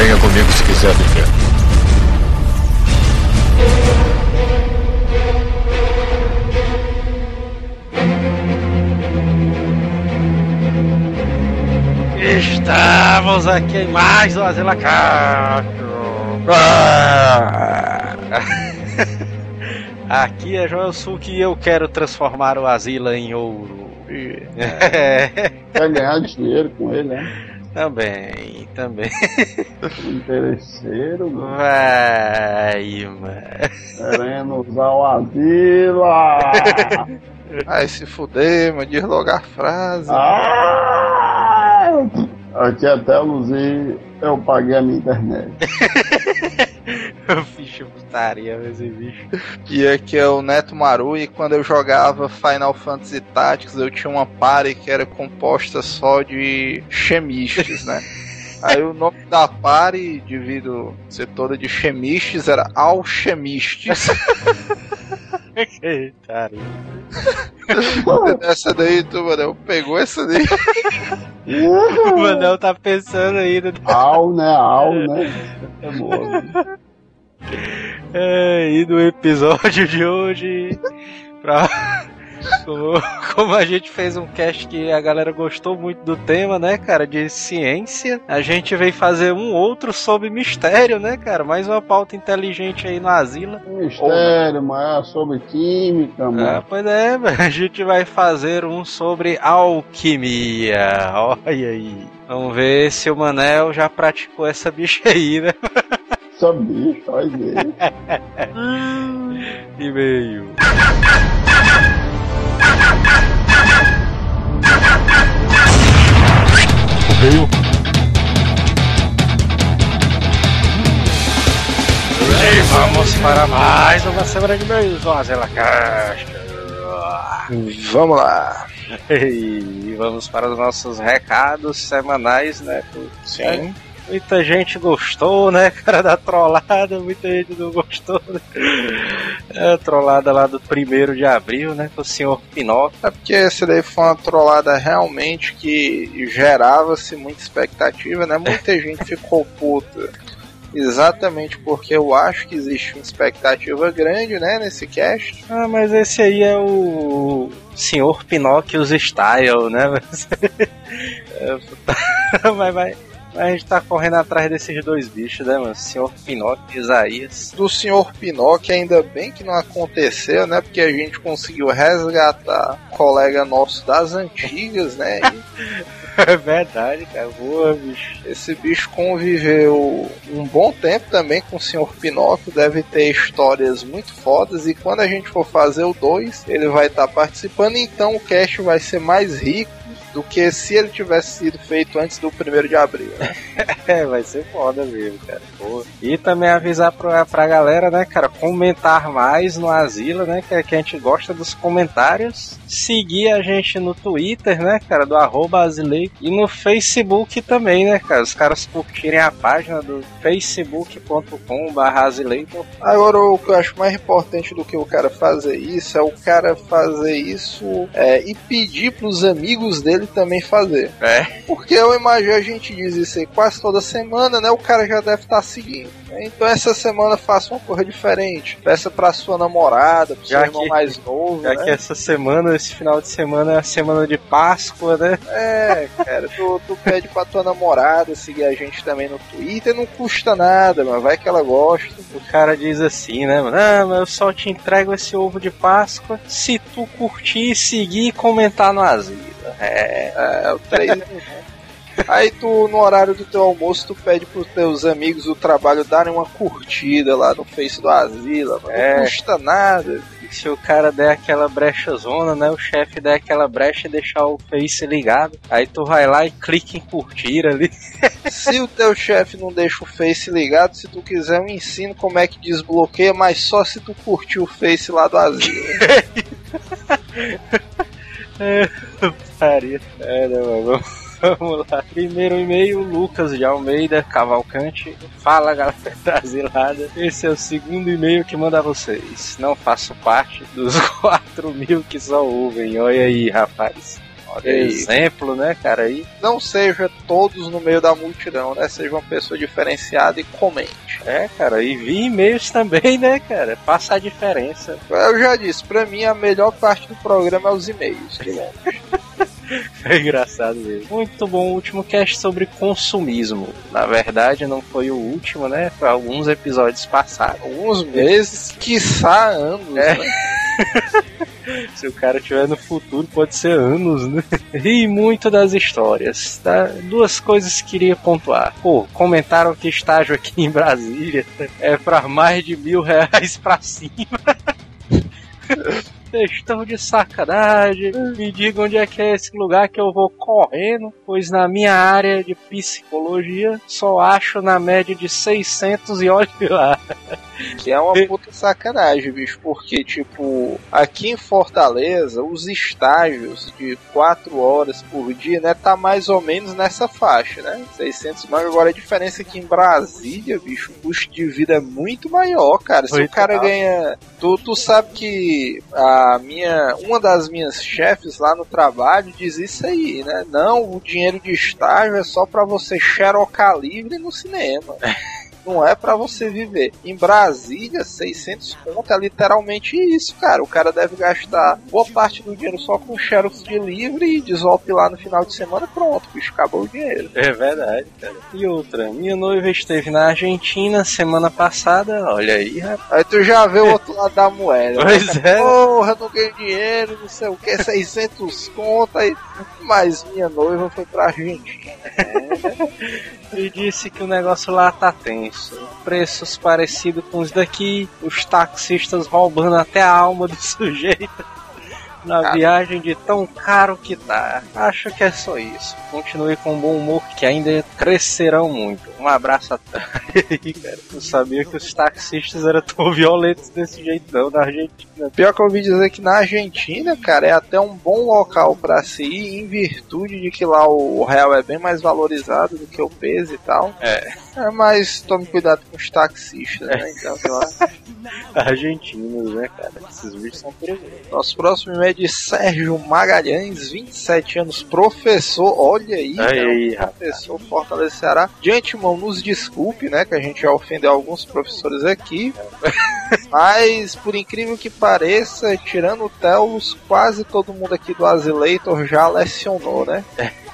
Venha comigo se quiser viver. Estamos aqui em mais uma Zila Castro. Aqui é Joel Suki e eu quero transformar o Asila em ouro. Quer ganhar dinheiro com ele, né? Também, também. Interesseiro, mano. Vai, mano. Querendo usar o Asila. Ai, se fuder, mano, diz logo a frase. Ah! Aqui até eu usei, eu paguei a minha internet. Bicho putaria, esse bicho. E aqui é o Neto Maru e quando eu jogava Final Fantasy Tactics eu tinha uma party que era composta só de chemistes, né? Aí o nome da party, devido ser toda de chemistes, era Alchemistes. Putaria. essa daí, tu, mano, pegou essa daí. O Manel tá pensando ainda. Al, né? Al, né? É boa. É, e no episódio de hoje, pra, como, como a gente fez um cast que a galera gostou muito do tema, né, cara, de ciência, a gente veio fazer um outro sobre mistério, né, cara? Mais uma pauta inteligente aí no Asila. Mistério, mas é sobre química, Ah, mano. pois é, a gente vai fazer um sobre alquimia. Olha aí. Vamos ver se o Manel já praticou essa bicha aí, né? Bicho, olha aí. E-mail. Correio. E vamos para mais uma semana de e-mails, Caixa. Vamos lá. E vamos para os nossos recados semanais, né? Sim. Muita gente gostou, né, cara, da trollada, muita gente não gostou. Né? É, a trollada lá do primeiro de abril, né, com o senhor Pinóquio. É porque essa daí foi uma trollada realmente que gerava-se muita expectativa, né? Muita gente ficou puta. Exatamente porque eu acho que existe uma expectativa grande, né, nesse cast. Ah, mas esse aí é o senhor Pinóquios Style, né? Mas, É, mas, mas- a gente tá correndo atrás desses dois bichos, né, mano? Senhor Pinóquio e Isaías. Do senhor Pinóquio, ainda bem que não aconteceu, né? Porque a gente conseguiu resgatar um colega nosso das antigas, né? E É verdade, cara. Boa, bicho. esse bicho conviveu um bom tempo também com o senhor Pinóquio, deve ter histórias muito fodas. E quando a gente for fazer o 2, ele vai estar participando, então o cast vai ser mais rico do que se ele tivesse sido feito antes do 1 de abril. Né? É, vai ser foda mesmo, cara. E também avisar pra, pra galera, né, cara, comentar mais no Asila, né, que, que a gente gosta dos comentários. Seguir a gente no Twitter, né, cara, do arroba Asilei. E no Facebook também, né, cara. Os caras curtirem a página do facebook.com.br Azileitor. Agora, o que eu acho mais importante do que o cara fazer isso é o cara fazer isso é, e pedir pros amigos dele também fazer. É. Porque eu imagino a gente diz isso aí quase toda semana, né? O cara já deve estar seguindo. né? Então essa semana faça uma coisa diferente. Peça pra sua namorada, pro seu Já irmão que- mais novo, Já né? que essa semana, esse final de semana é a semana de Páscoa, né? É, cara, tu, tu pede pra tua namorada seguir a gente também no Twitter, não custa nada, mas vai que ela gosta. O cara diz assim, né, mano? Ah, mas eu só te entrego esse ovo de Páscoa se tu curtir, seguir e comentar no asilo. É. É, três. Aí tu, no horário do teu almoço, tu pede pros teus amigos do trabalho darem uma curtida lá no Face do Asila. É. Não custa nada. Se o cara der aquela brecha zona, né? O chefe der aquela brecha e deixar o Face ligado. Aí tu vai lá e clica em curtir ali. Se o teu chefe não deixa o Face ligado, se tu quiser eu ensino como é que desbloqueia, mas só se tu curtir o Face lá do Asila. Faria. É, né, mano? Vamos- Vamos lá. Primeiro e-mail, Lucas de Almeida Cavalcante. Fala, galera da Asilada. Esse é o segundo e-mail que manda a vocês. Não faço parte dos 4 mil que só ouvem. Olha aí, rapaz. Olha aí. Exemplo, né, cara? Aí, Não seja todos no meio da multidão, né? Seja uma pessoa diferenciada e comente. é, cara, e vi e-mails também, né, cara? Passa a diferença. Eu já disse, pra mim a melhor parte do programa é os e-mails. que. É engraçado mesmo. Muito bom o último cast sobre consumismo. Na verdade, não foi o último, né? Foi alguns episódios passados. Alguns meses, quiçá anos, É. né? Se o cara tiver no futuro, pode ser anos, né? Ri muito das histórias. Tá? Duas coisas que queria pontuar. Pô, comentaram que estágio aqui em Brasília é pra mais de mil reais pra cima. Vocês estão de sacanagem. Me diga onde é que é esse lugar que eu vou correndo, pois na minha área de psicologia só acho na média de 600 e olhe lá. Que é uma puta sacanagem, bicho, porque, tipo, aqui em Fortaleza, os estágios de 4 horas por dia, né, tá mais ou menos nessa faixa, né? 600 mas Agora a diferença é que em Brasília, bicho, o custo de vida é muito maior, cara. Se o Muito cara ganha. Tu, tu sabe que a minha. Uma das minhas chefes lá no trabalho diz isso aí, né? Não, o dinheiro de estágio é só pra você xerocar livre no cinema. Não é pra você viver. Em Brasília, 600 conto é literalmente isso, cara. O cara deve gastar boa parte do dinheiro só com xerox de livre e desope lá no final de semana pronto, bicho, acabou o dinheiro. É verdade, cara. E outra, minha noiva esteve na Argentina semana passada, olha aí, rapaz. Aí tu já vê o outro lado da moeda. né? Pois é. Porra, não ganho dinheiro, não sei o que, 600 conto aí. Mas minha noiva foi pra Argentina. E disse que o negócio lá tá tenso. Preços parecidos com os daqui, os taxistas roubando até a alma do sujeito. Na Cara. viagem de tão caro que tá. Acho que é só isso. Continue com bom humor, que ainda crescerão muito. Um abraço a todos. Eu sabia que os taxistas eram tão violentos desse jeito, não, na Argentina. Pior que eu ouvi dizer que na Argentina, cara, é até um bom local pra se ir, em virtude de que lá o real é bem mais valorizado do que o peso e tal. É. É, mas tome cuidado com os taxistas, né? Então, sei lá. Argentinos, né, cara? Esses bichos são perigosos. Nosso próximo é de Sérgio Magalhães, 27 anos, professor. Olha aí, cara, Aí, professor Fortaleza Ceará. De antemão, nos desculpe, né? Que a gente já ofendeu alguns professores aqui. Mas, por incrível que pareça, tirando o Telos, quase todo mundo aqui do Azileitor já lecionou, né?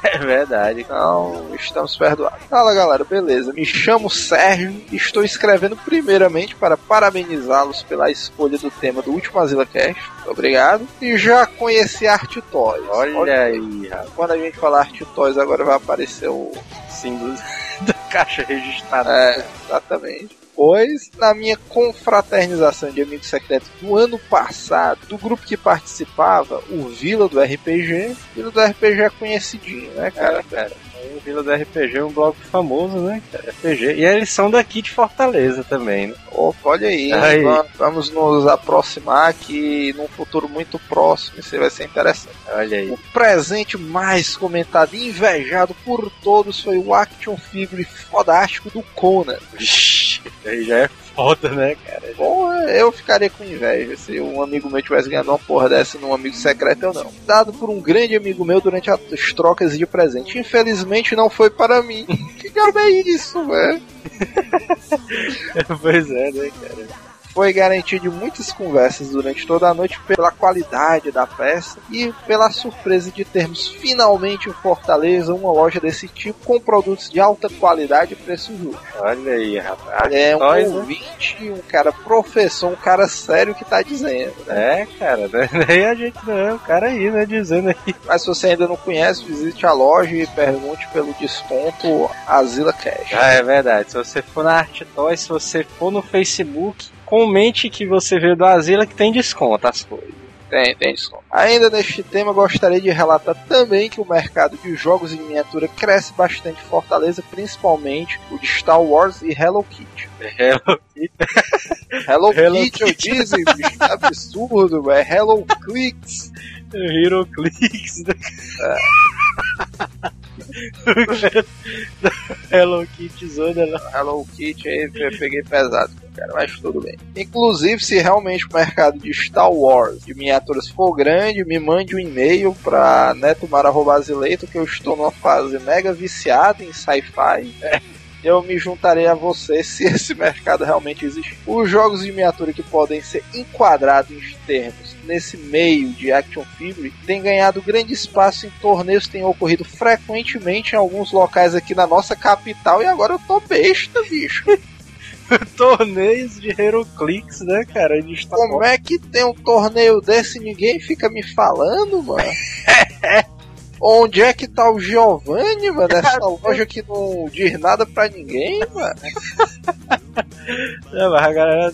É verdade. Então, estamos perdoados. Fala galera, beleza? Me chamo Sérgio e estou escrevendo primeiramente para parabenizá-los pela escolha do tema do último Azila Cast. Obrigado. E já conheci Art Toys. Olha aí, rapaz. Quando a gente falar Art Toys, agora vai aparecer o. Símbolo da caixa registrada. É, exatamente. Pois, na minha confraternização de amigos secretos do ano passado, do grupo que participava, o Vila do RPG, Vila do RPG é conhecidinho, né, cara? Cara, cara. O Vila do RPG é um blog famoso, né? RPG. E eles são daqui de Fortaleza também, né? Opa, olha aí, Aí. va- vamos nos aproximar que num futuro muito próximo isso vai ser interessante. Olha aí. O presente mais comentado e invejado por todos foi o action figure fodástico do Conan. Aí já é foda, né, cara? Bom, eu ficaria com inveja se um amigo meu tivesse ganhado uma porra dessa num amigo secreto eu não. Dado por um grande amigo meu durante as trocas de presente. Infelizmente não foi para mim. que diabo é isso, velho? pois é, né, cara? Foi garantia de muitas conversas durante toda a noite pela qualidade da peça e pela surpresa de termos finalmente em Fortaleza uma loja desse tipo com produtos de alta qualidade e preço justo. Olha aí, rapaz. É um Nós, né? ouvinte, um cara professor, um cara sério que tá dizendo. Né? É, cara, nem a gente não, o cara aí, né, dizendo aí. Mas se você ainda não conhece, visite a loja e pergunte pelo desconto Azila Cash. Ah, é verdade. Se você for na Art Toys, se você for no Facebook, comente que você veio do Asila que tem desconto as coisas. Tem, tem desconto. Ainda neste tema, gostaria de relatar também que o mercado de jogos em miniatura cresce bastante em Fortaleza, principalmente o de Star Wars e Hello Kitty. Hello Hello, Hello Kitty, eu disse, bicho, que absurdo, é Hello Clicks. Hero Clicks. né? Hello Kitty Zona lá. Hello Kitty aí eu peguei pesado, cara, mas tudo bem. Inclusive, se realmente o mercado de Star Wars de miniaturas for grande, me mande um e-mail pra netomar.azileito que eu estou numa fase mega viciada em sci-fi. Eu me juntarei a você se esse mercado realmente existe. Os jogos de miniatura que podem ser enquadrados em termos nesse meio de action figure têm ganhado grande espaço em torneios, tem ocorrido frequentemente em alguns locais aqui na nossa capital e agora eu tô besta, bicho. Torneios de Heroclix, né, cara? Star Como é que tem um torneio desse e ninguém fica me falando, mano? Onde é que tá o Giovanni, mano? Essa loja que não diz nada pra ninguém, mano. É, mas a galera,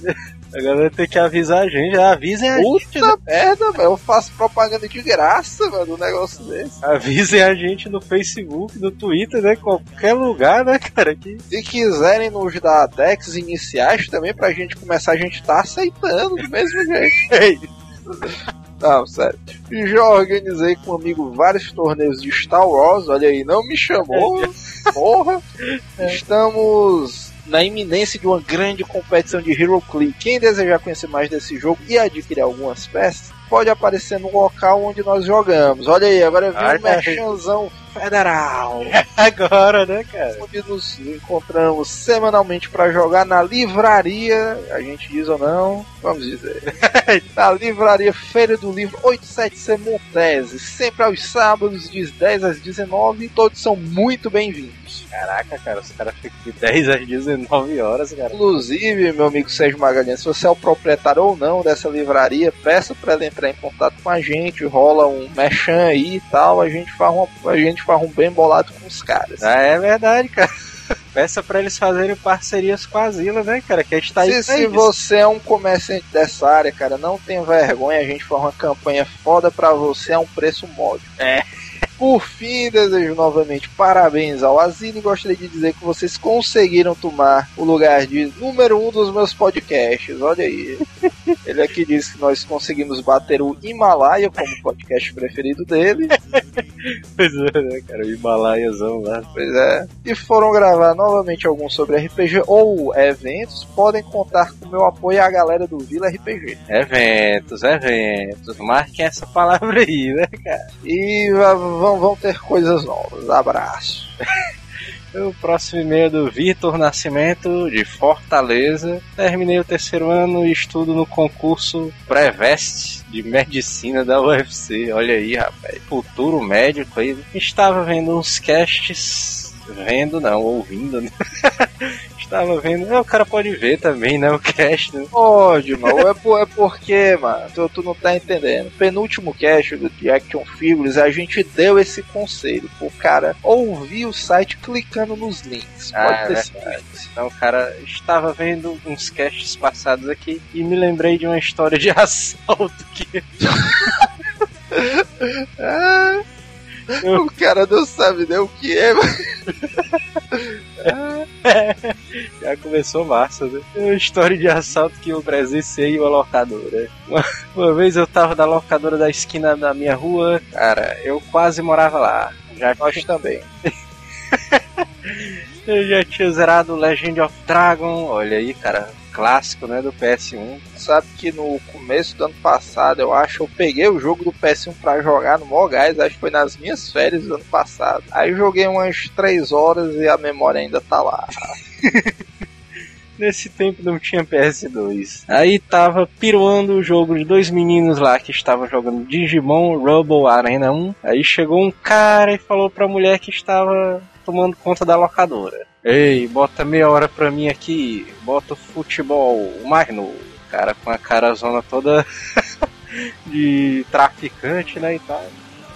a galera tem que avisar a gente. Avisem a gente, né? Puta merda, velho. Eu faço propaganda de graça, mano, um negócio desse. Avisem a gente no Facebook, no Twitter, né? Qualquer lugar, né, cara? Que... Se quiserem nos dar decks iniciais também pra gente começar, a gente tá aceitando do mesmo jeito. É. Não, sério. Já organizei com um amigo vários torneios de Star Wars, olha aí, não me chamou, porra. Estamos na iminência de uma grande competição de Hero Click. Quem desejar conhecer mais desse jogo e adquirir algumas peças, pode aparecer no local onde nós jogamos. Olha aí, agora vem um merchanzão federal. Agora, né, cara? onde nos encontramos semanalmente para jogar na livraria, a gente diz ou não, vamos dizer, na livraria Feira do Livro 87C Montese, sempre aos sábados, de 10 às 19, todos são muito bem-vindos. Caraca, cara, os caras ficam de 10 às 19 horas, cara. Inclusive, meu amigo Sérgio Magalhães, se você é o proprietário ou não dessa livraria, peça para ele entrar em contato com a gente, rola um mechan aí e tal, a gente faz, uma, a gente faz um bem bolado com os caras. Ah, é verdade, cara. Peça pra eles fazerem parcerias com a Zila, né, cara? Que a gente tá aí se, se você é um comerciante dessa área, cara, não tenha vergonha, a gente faz uma campanha foda pra você a um preço módico. É. Por fim, desejo novamente parabéns ao Asilo e gostaria de dizer que vocês conseguiram tomar o lugar de número um dos meus podcasts. Olha aí. Ele aqui disse que nós conseguimos bater o Himalaia como podcast preferido dele. Pois é, né, cara? O Himalaiazão lá. Pois é. E foram gravar novamente alguns sobre RPG ou eventos. Podem contar com o meu apoio à galera do Vila RPG. Eventos, eventos. Marquem essa palavra aí, né, cara? E va- vão, vão ter coisas novas. Abraço. O próximo e-mail é do Vitor Nascimento, de Fortaleza. Terminei o terceiro ano e estudo no concurso Prevest de Medicina da UFC. Olha aí, rapaz. Futuro médico aí. Estava vendo uns casts. Vendo, não, ouvindo, né? Estava vendo. É, o cara pode ver também, né? O cast, né? Pode, mano. É, por, é porque, mano, tu, tu não tá entendendo. Penúltimo cast do de Action Figures, a gente deu esse conselho pro cara ouvir o site clicando nos links. Pode Ah, ter é certeza. Então, cara, estava vendo uns casts passados aqui e me lembrei de uma história de assalto que Ah, o cara não sabe nem o que é, mano. já começou massa, né? É uma história de assalto que eu presenciei em uma locadora. Uma, uma vez eu tava na locadora da esquina da minha rua, cara, eu quase morava lá. Já, Nós também. eu já tinha zerado Legend of Dragon, olha aí, cara, clássico, né, do PS1. Sabe que no começo do ano passado, eu acho, eu peguei o jogo do PS1 pra jogar no Mogás, acho que foi nas minhas férias do ano passado. Aí joguei umas 3 horas e a memória ainda tá lá. Nesse tempo não tinha PS2. Aí tava piruando o jogo de dois meninos lá que estavam jogando Digimon Rubble Arena 1. Aí chegou um cara e falou pra mulher que estava tomando conta da locadora. Ei, bota meia hora pra mim aqui, bota o futebol mais novo. Cara com a cara zona toda de traficante, né, e tal.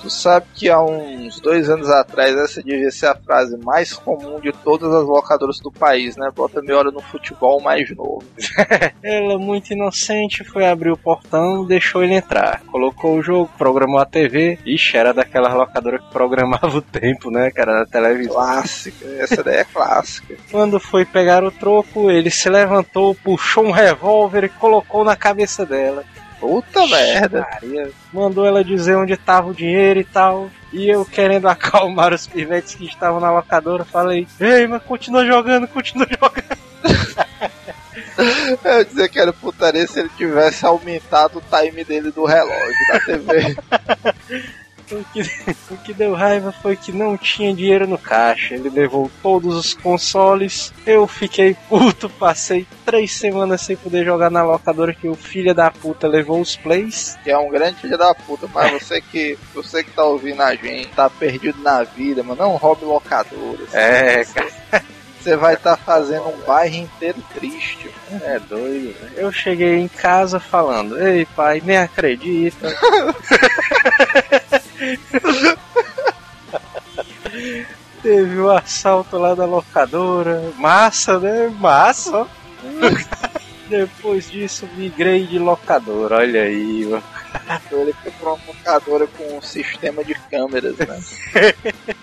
Tu sabe que há uns dois anos atrás essa devia ser a frase mais comum de todas as locadoras do país, né? Bota meia hora no futebol mais novo. Ela, muito inocente, foi abrir o portão e deixou ele entrar. Colocou o jogo, programou a TV. Ixi, era daquela locadora que programava o tempo, né, cara, na televisão. Clássica, essa daí é clássica. Quando foi pegar o troco, ele se levantou, puxou um revólver e colocou na cabeça dela. Puta merda. Mandou ela dizer onde estava o dinheiro e tal. E eu querendo acalmar os pivetes que estavam na locadora, falei: Ei, mas continua jogando, continua jogando. Eu ia dizer que era putaria se ele tivesse aumentado o time dele do relógio da TV. O que, o que deu raiva foi que não tinha dinheiro no caixa. Ele levou todos os consoles. Eu fiquei puto, passei três semanas sem poder jogar na locadora que o filho da puta levou os plays. que é um grande filho da puta, mas você que, você que tá ouvindo a gente, tá perdido na vida, mano, não roube locadoras. É, cara. Você vai estar fazendo um bairro inteiro triste. É doido. né? Eu cheguei em casa falando: Ei, pai, nem acredita. Teve o assalto lá da locadora. Massa, né? Massa. ó. Depois disso, migrei de locadora. Olha aí, mano. Ele foi pra uma locadora com um sistema de câmeras, né?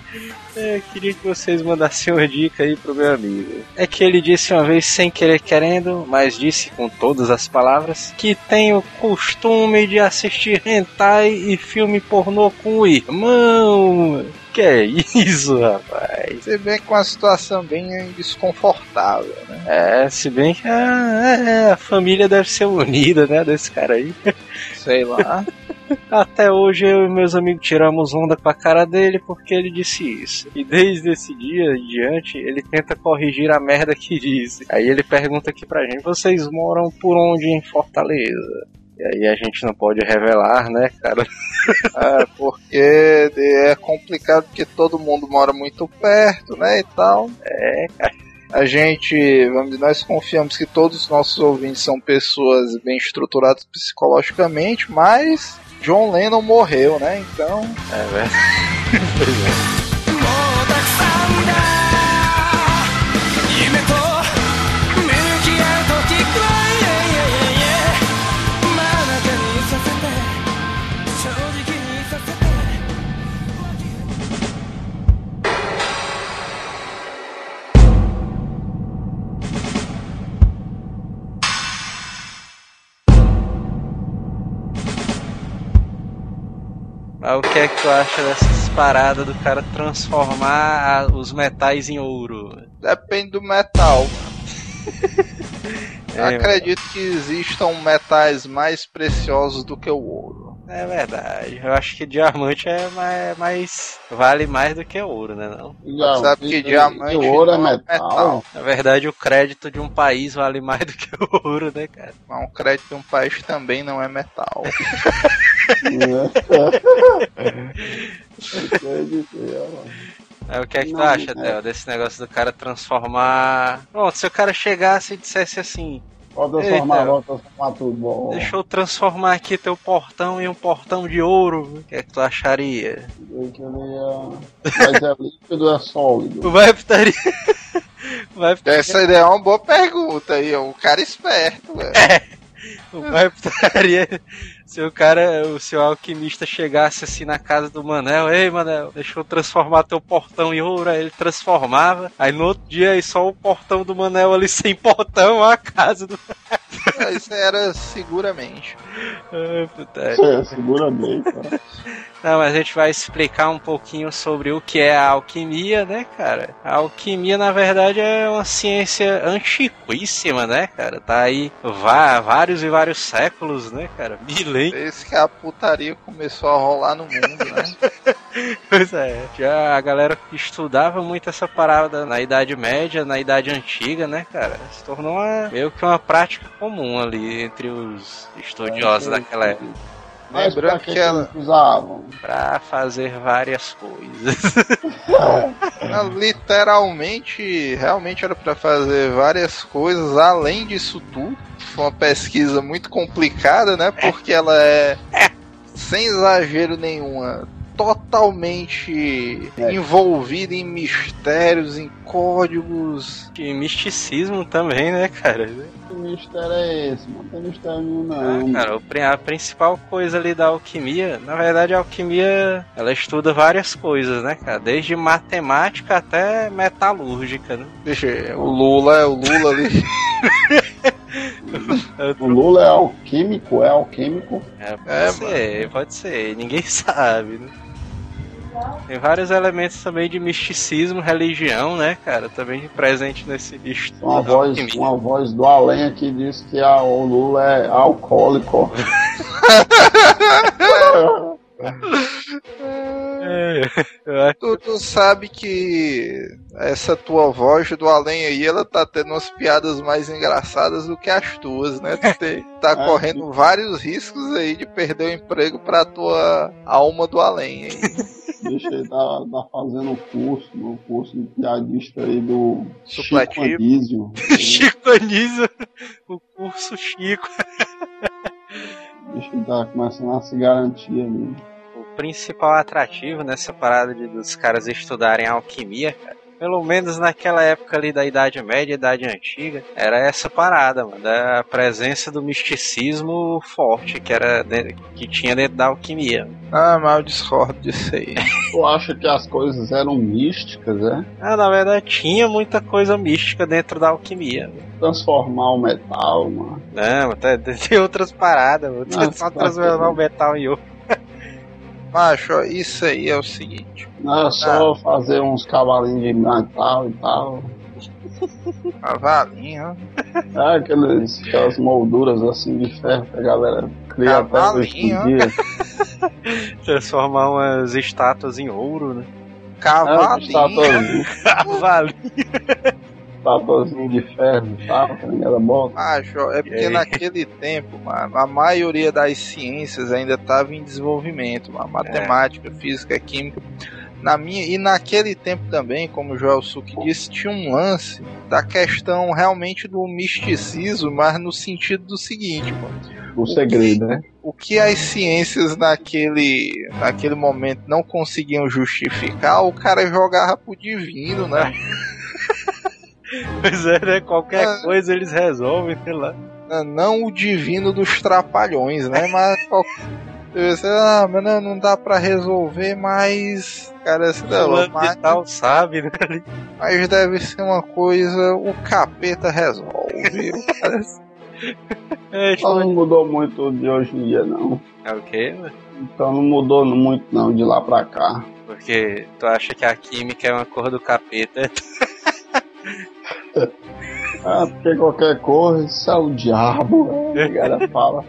É, queria que vocês mandassem uma dica aí pro meu amigo. É que ele disse uma vez sem querer querendo, mas disse com todas as palavras, que tem o costume de assistir hentai e filme pornô com o irmão. Que é isso, rapaz? Você vê com uma situação bem desconfortável, né? É, se bem que a, é, a família deve ser unida, né, desse cara aí. Sei lá. Até hoje eu e meus amigos tiramos onda com a cara dele porque ele disse isso. E desde esse dia em diante, ele tenta corrigir a merda que disse. Aí ele pergunta aqui pra gente: vocês moram por onde em Fortaleza? E aí a gente não pode revelar, né, cara? É, porque é complicado porque todo mundo mora muito perto, né, e tal. É, cara. A gente, vamos dizer, nós confiamos que todos os nossos ouvintes são pessoas bem estruturadas psicologicamente, mas John Lennon morreu, né? Então, É verdade. Pois é. Mas o que é que tu acha dessas paradas do cara transformar a- os metais em ouro? depende do metal. É, Acredito que existam metais mais preciosos do que o ouro. É verdade. Eu acho que diamante é mais, mais- vale mais do que ouro, né? Não? Já Sabe que diamante o ouro é não é metal. metal. Na verdade, o crédito de um país vale mais do que o ouro, né, cara? Mas um crédito de um país também não é metal. Aí, o que é que tu Não, acha, é. Theo, desse negócio do cara transformar. Pronto, se o cara chegasse e dissesse assim: Pode transformar, Eita. pode transformar tudo bom. Deixa eu transformar aqui teu portão em um portão de ouro, o que é que tu acharia? Eu queria. Mas é líquido ou é sólido? Vai putaria. Vai putaria. Essa ideia é uma boa pergunta aí, é um cara esperto, velho. O pai putaria. Se o cara, o seu alquimista chegasse assim na casa do Manel, ei Manel, deixa eu transformar teu portão em ouro, aí ele transformava, aí no outro dia aí só o portão do Manel ali sem portão, a casa do. Isso era seguramente. Ai, putaria. É, seguramente. né? Não, mas a gente vai explicar um pouquinho sobre o que é a alquimia, né, cara? A alquimia, na verdade, é uma ciência antiquíssima, né, cara? Tá aí vá- vários e vários séculos, né, cara? Milênios. Desde que a putaria começou a rolar no mundo, né? Pois é, já a galera estudava muito essa parada na Idade Média, na Idade Antiga, né, cara? Se tornou uma, meio que uma prática comum ali entre os estudiosos daquela época. Lembrando que, que ela, eles usavam? Pra fazer várias coisas. ela literalmente, realmente era pra fazer várias coisas além disso tudo. Foi uma pesquisa muito complicada, né? Porque ela é, sem exagero nenhuma, totalmente É. envolvida em mistérios, em códigos. E misticismo também, né, cara? Que mistério é esse? Não tem mistério nenhum, Ah, não. cara, o pri- a principal coisa ali da alquimia, na verdade a alquimia, ela estuda várias coisas, né, cara? Desde matemática até metalúrgica, né? Deixa eu- o Lula, é o Lula ali. O Lula é alquímico, é alquímico. É, pode É, ser, pode ser, ninguém sabe, né? Tem vários elementos também de misticismo, religião, né, cara? Também presente nesse estudo. Uma voz, alquimia. uma voz do além aqui diz que a, o Lula é alcoólico. É, Tu, tu sabe que essa tua voz do além aí, ela tá tendo umas piadas mais engraçadas do que as tuas, né? Tu te- tá É. correndo vários riscos aí de perder o emprego pra tua alma do além aí. Deixa ele tá, tá fazendo o curso, o curso de piadista aí do Chico Supletivo. Anísio. Chico Anísio, o curso Chico. Deixa ele tá começando a se garantir ali. O principal atrativo nessa parada de, dos caras estudarem alquimia, cara, pelo menos naquela época ali da Idade Média, Idade Antiga, era essa parada, mano, da presença do misticismo forte que era de- que tinha dentro da alquimia. Ah, mas eu discordo disso aí. Tu acha que as coisas eram místicas, é? Ah, na verdade tinha muita coisa mística dentro da alquimia. Transformar o metal, mano. Não, até tem outras paradas, mano. Nossa, só transformar o metal em ouro. Macho, ó, isso aí é o seguinte. Não é só fazer uns cavalinhos de metal e tal. A valinha, É aqueles, aquelas molduras assim de ferro que a galera cria até Cavalinho, dia. Transformar umas estátuas em ouro, né? É, cavalinho. Estatuazinho de ferro e tal, que a galera bota. Macho, é porque naquele tempo, mano, a maioria das ciências ainda estava em desenvolvimento, mano, matemática, física, química. Na minha, e naquele tempo também, como o Joel Suki disse, tinha um lance da questão realmente do misticismo, mas no sentido do seguinte, mano. O segredo, né? O que as ciências naquele, naquele momento não conseguiam justificar, o cara jogava pro divino, né? Pois é, né? Qualquer Ah. coisa eles resolvem, sei lá. Não o divino dos trapalhões, né? Mas pensei, ah, mas não, não dá pra resolver, mas. Cara, esse não, Fulano mas, tal sabe, né? mas deve ser uma coisa. O capeta resolve. Parece- É, Só não mudou muito de hoje em dia, não. é o quê? Então não mudou muito, não, de lá pra cá. Porque tu acha que a química é uma cor do capeta. Ah, porque qualquer coisa, isso é o diabo. A galera fala.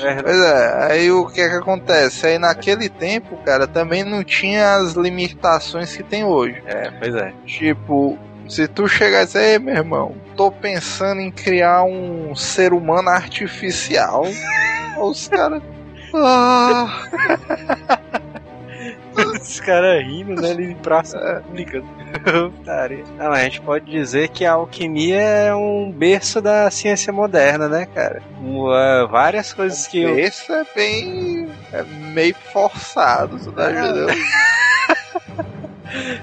É, Pois é, aí o que é que acontece? Aí naquele tempo, cara, também não tinha as limitações que tem hoje. é, pois é. Tipo, se tu chegar e dizer, ei meu irmão, tô pensando em criar um ser humano artificial, os caras. Ah, Os caras rindo, né? Ali em praça pública. Putaria. Não, mas a gente pode dizer que a alquimia é um berço da ciência moderna, né, cara? Um, ah, várias coisas que eu, esse é bem. É meio forçado, tu tá entendendo?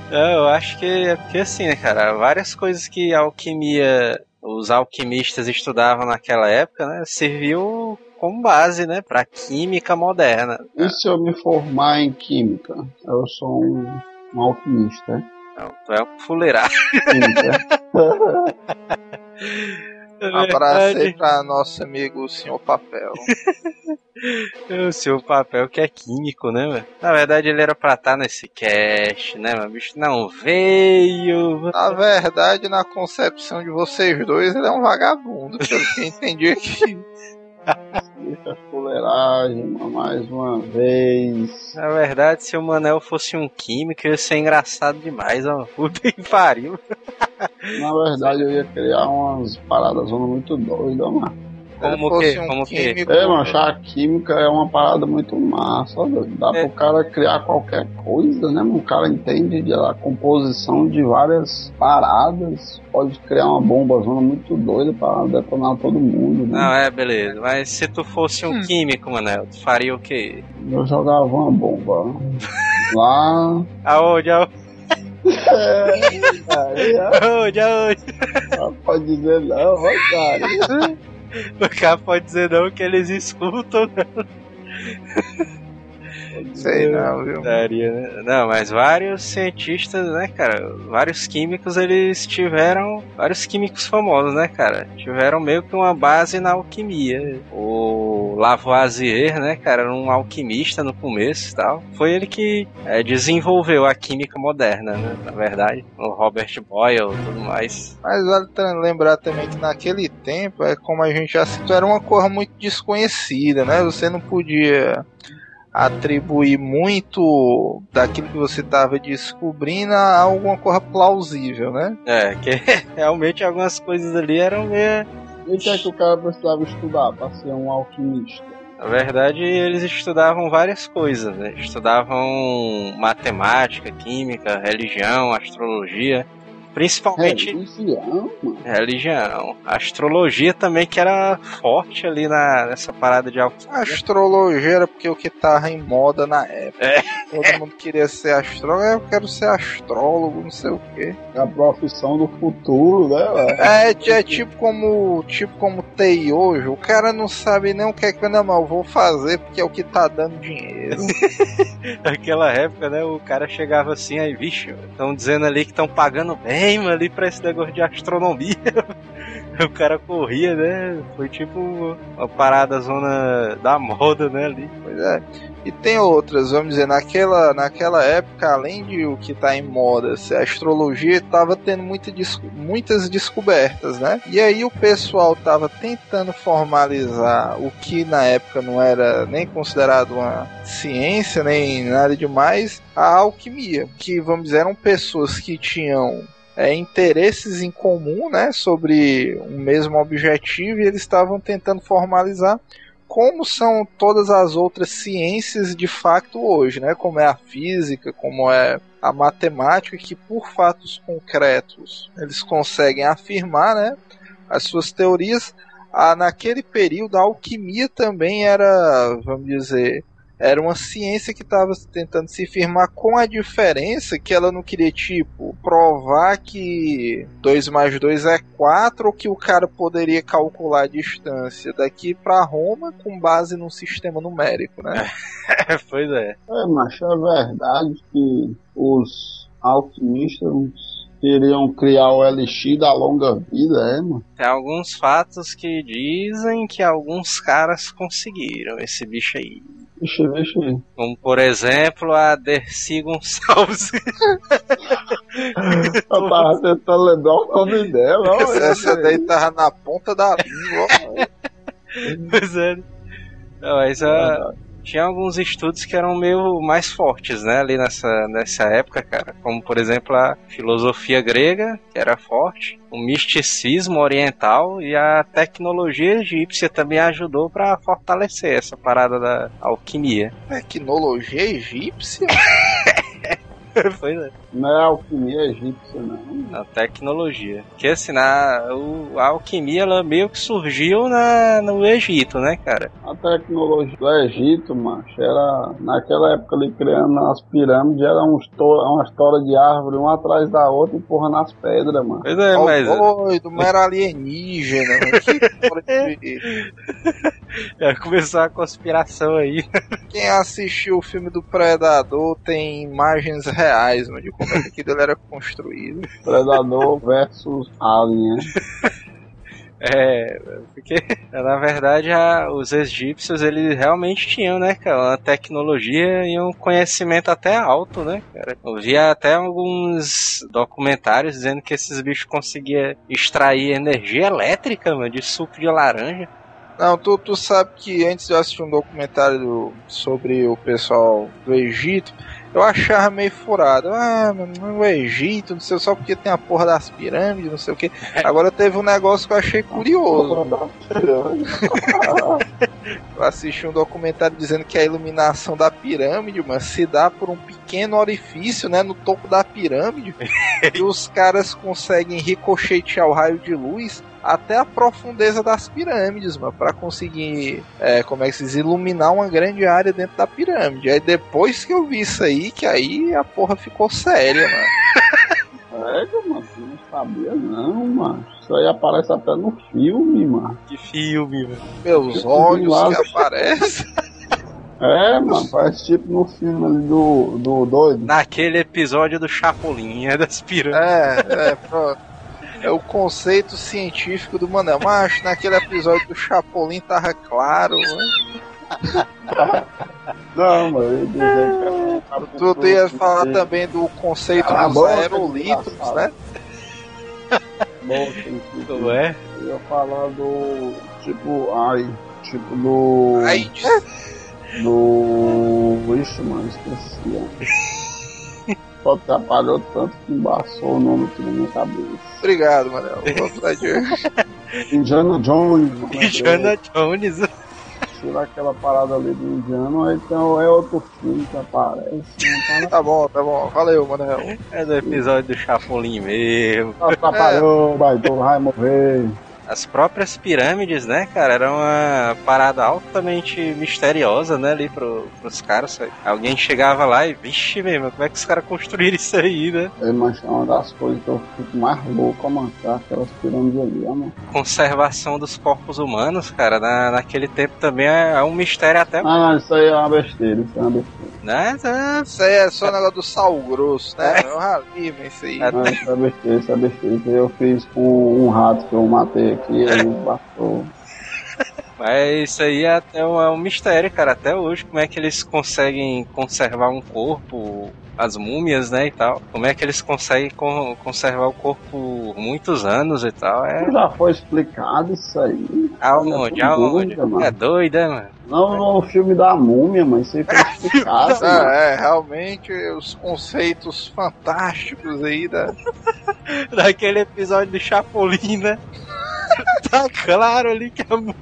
Não, eu acho que é porque assim, né, cara? Várias coisas que a alquimia, os alquimistas estudavam naquela época, né? Serviu como base, né? Pra química moderna. E se eu me formar em química? Eu sou um, um alquimista, né? Não, tu é um fuleirado. Aí pra nosso amigo o senhor Papel. O seu papel que é químico, né, mano? Na verdade, ele era pra estar nesse cast, né, mas o bicho não veio. Na verdade, na concepção de vocês dois, ele é um vagabundo, pelo que eu entendi aqui. Deixa a fuleiragem mais uma vez. Na verdade, se o Manel fosse um químico, ia ser engraçado demais, ó. Puta que pariu. Na verdade, eu ia criar umas paradas muito doidas, mano. Como fosse que? um Como que? químico, É, mano, achar a química é uma parada muito massa. Dá É. pro cara criar qualquer coisa, né? O cara entende de, a composição de várias paradas. Pode criar uma bomba zona muito doida pra detonar todo mundo, né? Não, é, beleza. Mas se tu fosse um Hum. químico, Manel, tu faria o quê? Eu jogava uma bomba lá. Aonde, aonde, É, aí, aonde, aonde? ó, pode dizer não, cara. O cara pode dizer não que eles escutam, né? Sei não, viu? Daria, né? Não, mas vários cientistas, né, cara? Vários químicos, eles tiveram. Vários químicos famosos, né, cara? Tiveram meio que uma base na alquimia. O Lavoisier, né, cara, era um alquimista no começo e tal. Foi ele que é, desenvolveu a química moderna, né? Na verdade. O Robert Boyle e tudo mais. Mas vale lembrar também que naquele tempo, é como a gente já citou, era uma cor muito desconhecida, né? Você não podia atribuir muito daquilo que você estava descobrindo a alguma coisa plausível, né? É, que realmente algumas coisas ali eram meio. E o que é que o cara precisava estudar para ser um alquimista? Na verdade, eles estudavam várias coisas, né? Estudavam matemática, química, religião, astrologia. Principalmente Religião, mano. religião. Astrologia também, que era forte ali na, nessa parada de astrologia era porque o que tava em moda na época. É. Todo mundo queria ser astrólogo, eu quero ser astrólogo, não sei o quê. É a profissão do futuro, né, velho? É, é tipo como tipo como TI hoje, o cara não sabe nem o que é que não, mas eu vou fazer porque é o que tá dando dinheiro. Naquela época, né? O cara chegava assim, aí, vixe, estão dizendo ali que estão pagando bem mano, ali pra esse negócio de astronomia. o cara corria, né? Foi tipo uma parada zona da moda, né? Ali. Pois é. E tem outras, vamos dizer, naquela, naquela época, além de o que tá em moda, a astrologia tava tendo muita muitas descobertas, né? E aí o pessoal tava tentando formalizar o que na época não era nem considerado uma ciência, nem nada demais, a alquimia. Que, vamos dizer, eram pessoas que tinham é, interesses em comum, né, sobre um mesmo objetivo e eles estavam tentando formalizar como são todas as outras ciências de facto hoje, né, como é a física, como é a matemática, que por fatos concretos eles conseguem afirmar, né, as suas teorias. Ah, naquele período a alquimia também era, vamos dizer, era uma ciência que estava tentando se firmar com a diferença que ela não queria, tipo, provar que 2 mais 2 é 4 ou que o cara poderia calcular a distância daqui para Roma com base num sistema numérico, né? pois é. É, macho, é verdade que os alquimistas queriam criar o elixir da longa vida, é, mano? Tem alguns fatos que dizem que alguns caras conseguiram esse bicho aí. Vixe, vixe. Como, por exemplo, a Dercy Gonçalves. Eu tava tentando lembrar o nome dela, ó. Essa daí tava na ponta da língua. pois é. Não, mas ah, tinha alguns estudos que eram meio mais fortes, né, ali nessa, nessa época, cara. Como, por exemplo, a filosofia grega, que era forte, o misticismo oriental e a tecnologia egípcia também ajudou pra fortalecer essa parada da alquimia. Tecnologia egípcia? pois é. Não é alquimia egípcia, não. A tecnologia. Porque assim, na, o, a alquimia ela meio que surgiu na, no Egito, né, cara? A tecnologia do Egito, macho, era naquela época ali criando as pirâmides, era um uma história de árvore uma atrás da outra empurrando as pedras, mano. Pois é, mas doido, não era alienígena. já começou a conspiração aí. Quem assistiu o filme do Predador tem imagens reais, mano, de como é que aquilo era construído. Predador versus Alien, né? É, porque na verdade a- os egípcios eles realmente tinham, né, cara, uma tecnologia e um conhecimento até alto, né, cara. Eu via até alguns documentários dizendo que esses bichos conseguiam extrair energia elétrica, mano, de suco de laranja. Não, tu, tu sabe que antes eu assistir um documentário do- sobre o pessoal do Egito, eu achava meio furado. Ah, mano, o Egito, não sei, só porque tem a porra das pirâmides, não sei o que. Agora teve um negócio que eu achei curioso. Eu assisti um documentário dizendo que a iluminação da pirâmide, mano, se dá por um pequeno orifício, né, no topo da pirâmide. e os caras conseguem ricochetear o raio de luz até a profundeza das pirâmides, mano, para conseguir, é, como é que se diz, iluminar uma grande área dentro da pirâmide. Aí depois que eu vi isso aí, que aí a porra ficou séria, mano. É, mano, eu não sabia não, mano. Isso aí aparece até no filme, mano. Que filme, mano. Meus Eu olhos que aparecem. É, mano, parece tipo no filme ali do, do doido. Naquele episódio do Chapolin, é das pirâmides. É, é, pronto. É o conceito científico do Manel. Mas naquele episódio do Chapolin tava claro, né? Não, mano, eu ia dizer que era- Tu, tu ia falar também do conceito Cala a dos desgraçado. né? Que- Não é? Eu ia falar do. Tipo, ai. Tipo do. Aí, Do. Ixi, mano, esqueci. Só atrapalhou tanto que embaçou o nome aqui na minha cabeça. obrigado, Manel. Indiana Jones. mano. Indiana Jones. Tira aquela parada ali do Indiana, então é outro filme que aparece. Tá Tá bom, tá bom. Valeu, Manel. É do episódio do Chapolin mesmo. Atrapalhou, baito, vai morrer. As próprias pirâmides, né, cara, era uma parada altamente misteriosa, né, ali pro, pros caras. Alguém chegava lá e, vixe mesmo, como é que os caras construíram isso aí, né? É, mas é uma das coisas que eu fico mais louco a manchar aquelas pirâmides ali, ó, mano. Conservação dos corpos humanos, cara, na, naquele tempo também é, é um mistério até, Ah, não, isso aí é uma besteira, isso é uma besteira. né? É, Isso aí é só o negócio do sal grosso, né? É um ralima isso aí. É. Não, isso é besteira, isso é besteira. Isso aí eu fiz com um rato que eu matei aqui, aí. Mas isso aí é até um, é um mistério, cara, até hoje, como é que eles conseguem conservar um corpo, as múmias, né, e tal. Como é que eles conseguem con- conservar o corpo por muitos anos e tal. É Já foi explicado isso aí. aonde, é aonde? doida. É doida, mano. Não no filme da múmia, mas isso aí foi explicado. mano. Ah, é, realmente os conceitos fantásticos aí da. Daquele episódio do Chapolin, né? Tá claro ali que a múmia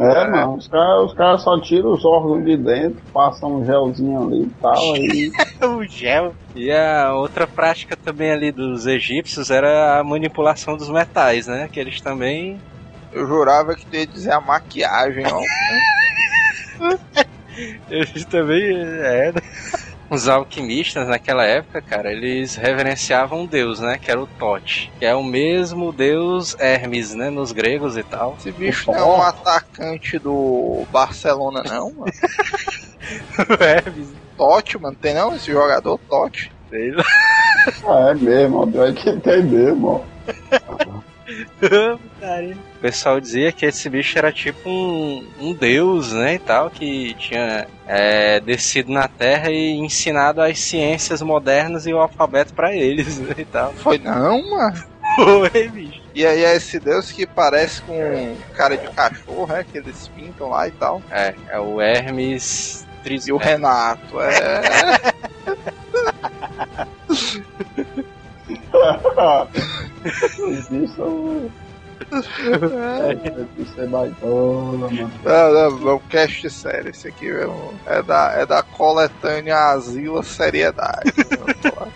É, mano, os caras os caras só tiram os órgãos de dentro, passam um gelzinho ali e tal, aí. é o gel. E a outra prática também ali dos egípcios era a manipulação dos metais, né? Que eles também Eu jurava que tu ia dizer a maquiagem, ó. Eles também, é, né? Os alquimistas naquela época, cara, eles reverenciavam um deus, né? Que era o Tote. Que é o mesmo deus Hermes, né? Nos gregos e tal. Esse bicho não é um atacante do Barcelona, não, mano. Hermes. Totti, mano, tem não esse jogador lá. Ah, é mesmo, ó, pior que tem mesmo, ó. O pessoal dizia que esse bicho era tipo um, um deus, né, e tal, que tinha é, descido na Terra e ensinado as ciências modernas e o alfabeto pra eles, né, e tal. Foi não, mano. Oi, bicho. E aí é esse deus que parece com um cara de cachorro, é? Que eles pintam lá e tal. É, é o Hermes E o. Renato, é. Isso é, isso é baitola, mano. Não, não, é um cast sério. Esse aqui é, um- é da, é da coletânea Asila Seriedade.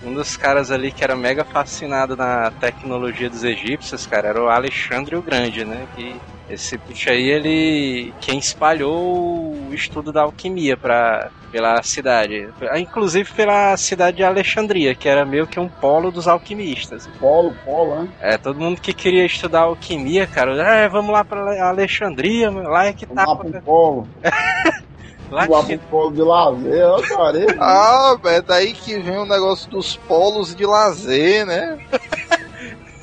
Um dos caras ali que era mega fascinado na tecnologia dos egípcios, cara, era o Alexandre o Grande, né? Que esse bicho aí, ele. Quem espalhou o estudo da alquimia pra, pela cidade. Ah, Inclusive pela cidade de Alexandria, que era meio que um polo dos alquimistas. Polo, polo, né? É, todo mundo que queria estudar alquimia, cara, é, vamos lá pra Alexandria, lá é que tá. Vamos lá pro polo. Lá Vamos lá que pro polo de lazer, ó, cara. ah, é daí que vem o negócio dos polos de lazer, né?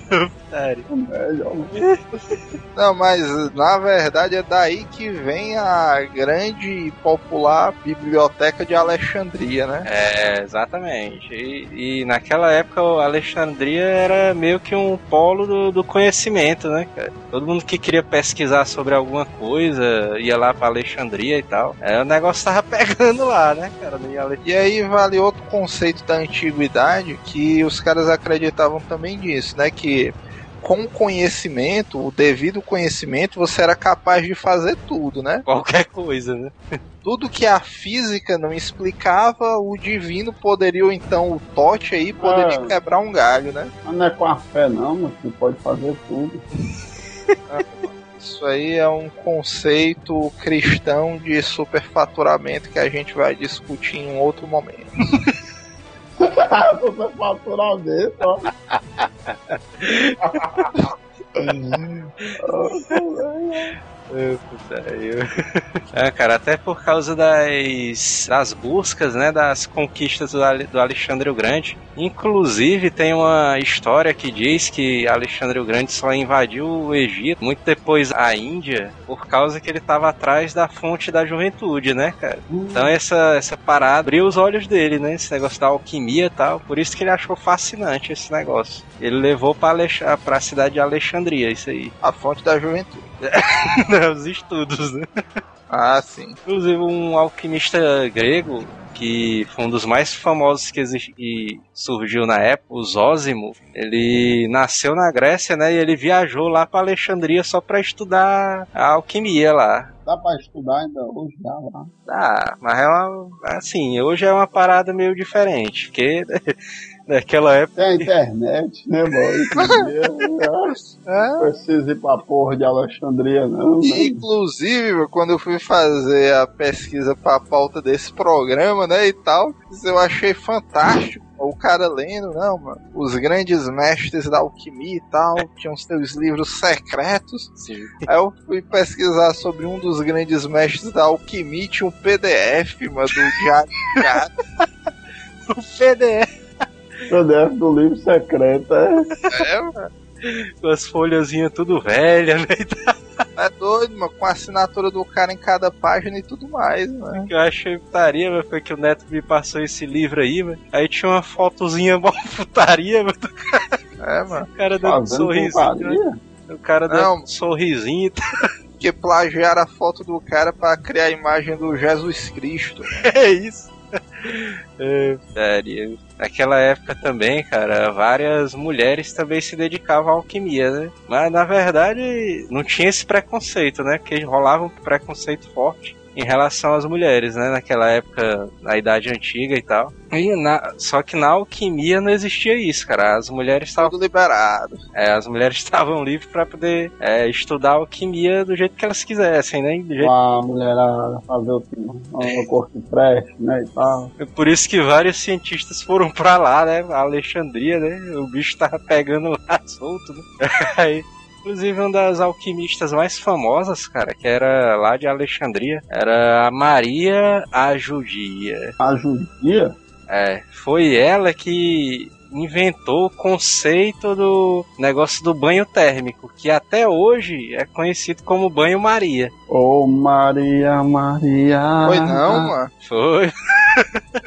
Sério. Não, mas na verdade é daí que vem a grande e popular biblioteca de Alexandria, né? É, exatamente. E, e naquela época a Alexandria era meio que um polo do, do conhecimento, né, cara? Todo mundo que queria pesquisar sobre alguma coisa ia lá pra Alexandria e tal. É, o negócio tava pegando lá, né, cara? E aí vale outro conceito da antiguidade que os caras acreditavam também disso, né? Que com conhecimento, o devido conhecimento, você era capaz de fazer tudo, né? Qualquer coisa, né? Tudo que a física não explicava, o divino poderia, ou então o Tote aí, poderia Ah. quebrar um galho, né? Mas não é com a fé, não, mas que pode fazer tudo. Isso aí é um conceito cristão de superfaturamento que a gente vai discutir em um outro momento. Você fatura dentro, ó. É, cara, até por causa das, das buscas, né, das conquistas do, do Alexandre o Grande. Inclusive, tem uma história que diz que Alexandre o Grande só invadiu o Egito muito depois a Índia, por causa que ele estava atrás da fonte da juventude, né, cara? Então essa, essa parada abriu os olhos dele, né? Esse negócio da alquimia e tal. Por isso que ele achou fascinante esse negócio. Ele levou Alex... pra cidade de Alexandria, isso aí. A fonte da juventude. Os estudos, né? Ah, sim. Inclusive, um alquimista grego, que foi um dos mais famosos que, exi- que surgiu na época, o Zósimo, ele nasceu na Grécia, né? E ele viajou lá para Alexandria só para estudar a alquimia lá. Dá pra estudar ainda hoje, dá lá. Ah, mas é uma. Assim, hoje é uma parada meio diferente, porque naquela época. Tem a internet, né, mano? É. Precisa ir pra porra de Alexandria, não, né? Inclusive, quando eu fui fazer a pesquisa pra pauta desse programa, né, e tal, eu achei fantástico o cara lendo, não, mano, os grandes mestres da alquimia e tal, tinham seus livros secretos. Aí eu fui pesquisar sobre um dos grandes mestres da alquimia, tinha um PDF, mano, do Diário do cara. O PDF PDF do livro secreto, é. É, mano. com as folhazinhas tudo velhas, né? É doido, mano, com a assinatura do cara em cada página e tudo mais, mano. O que eu achei putaria, mas foi que o Neto me passou esse livro aí, mano. Aí tinha uma fotozinha mó putaria, mano, do É, mano. cara dando um sorrisinho. né? O cara dando um sorrisinho e tal. Que plagiaram a foto do cara pra criar a imagem do Jesus Cristo. É isso. Sério. Naquela época também, cara, várias mulheres também se dedicavam à alquimia, né? Mas na verdade não tinha esse preconceito, né? Porque rolava um preconceito forte em relação às mulheres, né? Naquela época, na Idade Antiga e tal. E na- só que na alquimia não existia isso, cara. As mulheres estavam Tudo liberado. é, as mulheres estavam livres para poder é, estudar alquimia do jeito que elas quisessem, né? Do jeito... A mulherada fazer o que o corpo preste, né, e tal. É por isso que vários cientistas foram pra lá, né? A Alexandria, né? O bicho tava pegando lá solto, né? Aí, inclusive, uma das alquimistas mais famosas, cara, que era lá de Alexandria, era a Maria a Judia. A judia, É, foi ela que inventou o conceito do negócio do banho térmico, que até hoje é conhecido como banho Maria. ô Maria, Maria. Foi não, mano. Foi.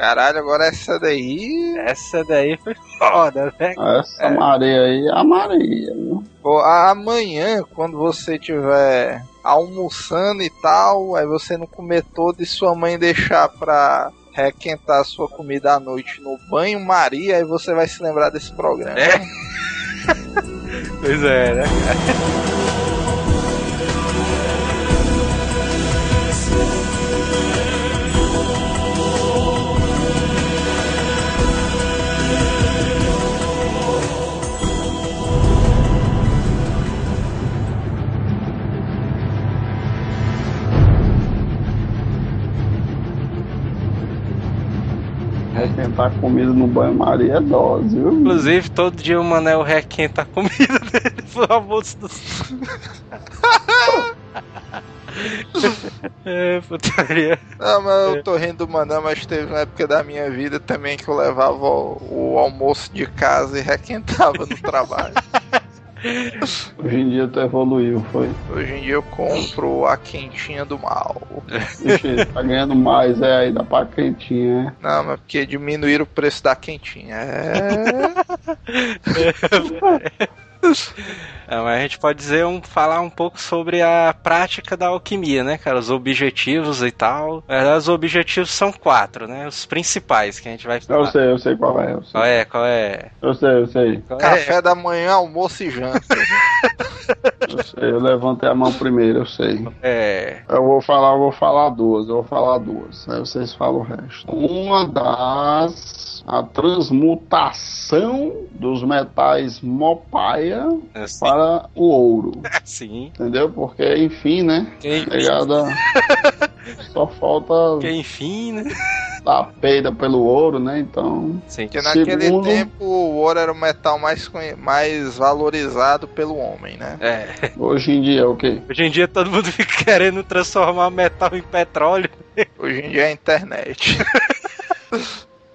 Caralho, agora essa daí. Essa daí foi foda, né? Essa Maria aí é a Maria? Pô, amanhã, quando você tiver almoçando e tal, aí você não comer todo e sua mãe deixar pra requentar a sua comida à noite no banho Maria, aí você vai se lembrar desse programa. É. Pois é, né? Requentar comida no banho-maria é dose, viu? Inclusive, todo dia o Manel requenta a comida dele pro almoço do. é, putaria. Não, mas eu tô rindo do Manã, mas teve uma época da minha vida também que eu levava o, o almoço de casa e requentava no trabalho. Hoje em dia tu evoluiu, foi. Hoje em dia eu compro a quentinha do mal. Ixi, tá ganhando mais, é, aí dá pra quentinha, é. Não, mas porque diminuíram o preço da quentinha. É. É, mas a gente pode dizer um, falar um pouco sobre a prática da alquimia, né, cara? Os objetivos e tal. Na verdade, os objetivos são quatro, né? Os principais que a gente vai Eu falar. sei, eu sei qual é, eu sei. Qual é? Qual é? Eu sei, eu sei. Qual é? Café da manhã, almoço e janta. Eu sei, eu levantei a mão primeiro, eu sei. É. Eu vou falar, eu vou falar duas, eu vou falar duas. Aí vocês falam o resto. Uma das a transmutação dos metais mopaia Assim. para o ouro. Sim. Entendeu? Porque, enfim, né? Quem, Pegada. Só falta que enfim, né? botar peida pelo ouro, né? Então. Sim. Porque naquele Segundo- tempo o ouro era o metal mais, mais valorizado pelo homem, né? É. Hoje em dia é o quê? Hoje em dia todo mundo fica querendo transformar metal em petróleo. Hoje em dia é a internet.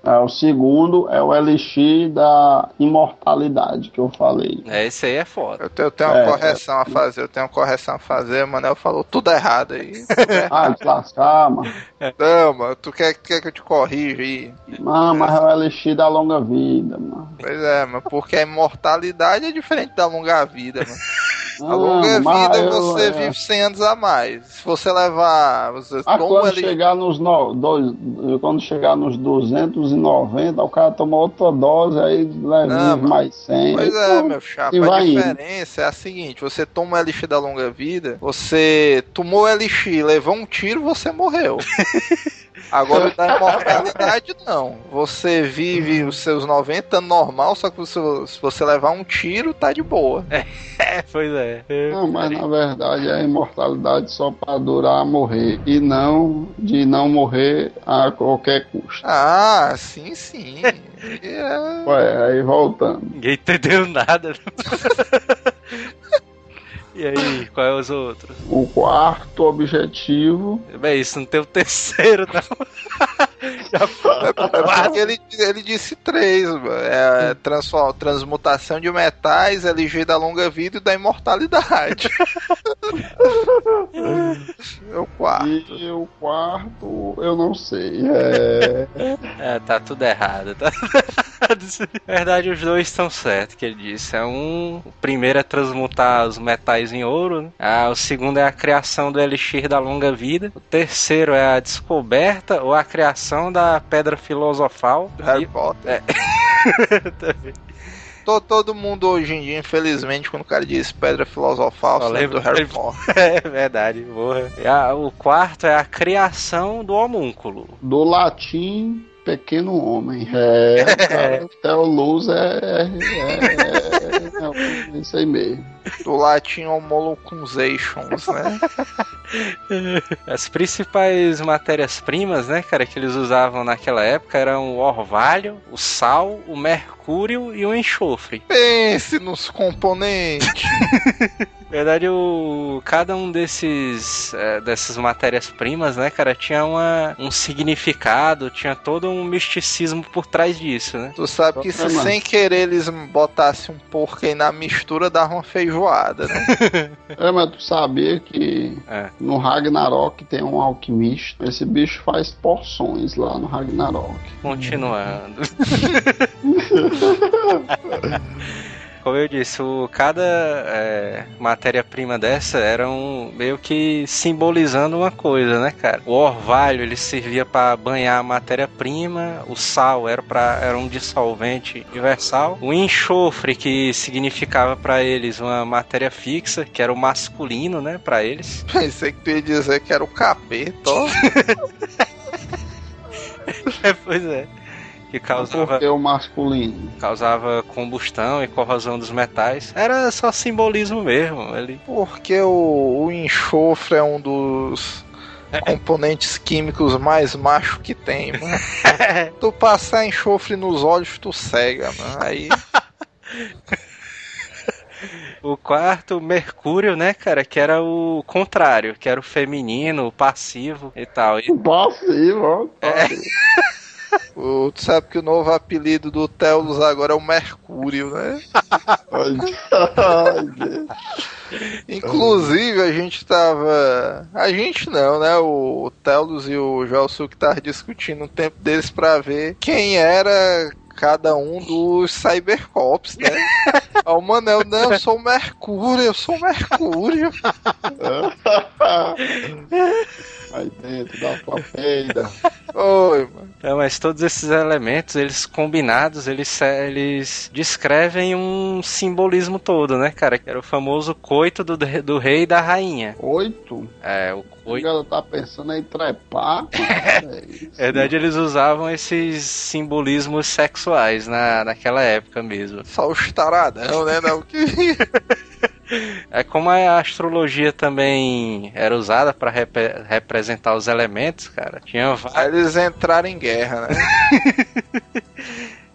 É, o segundo é o Elixir da imortalidade que eu falei. É, esse aí é foda. Eu tenho, eu tenho uma É, correção a fazer, eu tenho uma correção a fazer, o Manel falou tudo errado aí. Ah, de lascar, mano. Não, mano, tu quer, quer que eu te corrija aí? Não, mas é o Elixir da longa vida, mano. Pois é, mano, porque a imortalidade é diferente da longa vida, mano. A Não, longa vida eu- você é. vive 100 anos a mais. Se você levar. Você Ah, quando chegar nos no, dois, quando chegar nos 290, o cara toma outra dose, aí leva Não, mais 100. Pois é, pô, meu chapa. A vai indo. diferença é a seguinte: você toma o elixir da longa vida, você tomou o elixir, levou um tiro, você morreu. Agora da imortalidade não. Você vive os seus 90 anos normal, só que você- se você levar um tiro, tá de boa. É, pois é. Não, mas na verdade é a imortalidade só pra durar morrer. E não de não morrer a qualquer custo. Ah, sim, sim. É. Ué, aí voltando. Ninguém entendeu nada. E aí, qual é os outros? O quarto objetivo. Bem, isso não tem o terceiro, não. Já. É ele, ele disse três, mano. É transfor- transmutação de metais, LG da longa vida e da imortalidade. é o quarto. E o quarto, eu não sei. É. É, tá tudo errado. Tá... Na verdade, os dois estão certos, que ele disse. É um. O primeiro é transmutar os metais em ouro. Né? Ah, o segundo é a criação do elixir da longa vida. O terceiro é a descoberta ou a criação da pedra filosofal. Harry E- Potter. Também. To- Todo mundo hoje em dia, infelizmente, quando o cara diz pedra filosofal, Só lembra do Harry Potter. É verdade, porra. E a- o quarto é a criação do homúnculo. Do latim, pequeno homem. É, cara, até o Luz é, é, é, é isso aí mesmo. Do latim homolocuzations, né? As principais matérias-primas, né, cara, que eles usavam naquela época eram o orvalho, o sal, o mercúrio e o enxofre. Pense nos componentes. Na verdade, o, cada um desses eh, dessas matérias-primas, né, cara, tinha uma, um significado, tinha todo um misticismo por trás disso, né? Tu sabe que se sem querer eles botassem um porco aí na mistura, dava uma feijoada, né? É, mas tu sabia que É. no Ragnarok tem um alquimista. Esse bicho faz porções lá no Ragnarok. Continuando. Como eu disse, o, cada é, matéria-prima dessa era um, meio que simbolizando uma coisa, né, cara? O orvalho ele servia para banhar a matéria-prima, o sal era para era um dissolvente universal, o enxofre que significava para eles uma matéria fixa, que era o masculino, né, para eles. Pensei que tu ia dizer que era o capeta, ó. pois é. Que causava Porque o masculino. causava combustão e corrosão dos metais. Era só simbolismo mesmo. Ele Porque o, o enxofre é um dos componentes químicos mais macho que tem, mano. tu passar enxofre nos olhos, tu cega, mano. Aí. O quarto, Mercúrio, né, cara, que era o contrário, que era o feminino, o passivo e tal. E Passivo, ó. O, tu sabe que o novo apelido do Telos agora é o Mercúrio, né? Inclusive, a gente tava. A gente não, né? O Telos e o Jalsuke estavam discutindo um tempo deles pra ver quem era cada um dos Cybercops, né? Aí o Manel, não, eu sou o Mercúrio, eu sou o Mercúrio. Aí dentro da tua peida. Oi, mano. Não, mas todos esses elementos, eles combinados, eles, eles descrevem um simbolismo todo, né, cara? Que era o famoso coito do, do rei e da rainha. Oito? É, o O coito. ela tá pensando em trepar. É isso. Na verdade, eles usavam esses simbolismos sexuais na, naquela época mesmo. Só os taradão, né? Não, que... É como a astrologia também era usada pra repre- representar os elementos, cara. Tinha Aí vários. eles entraram em guerra, né?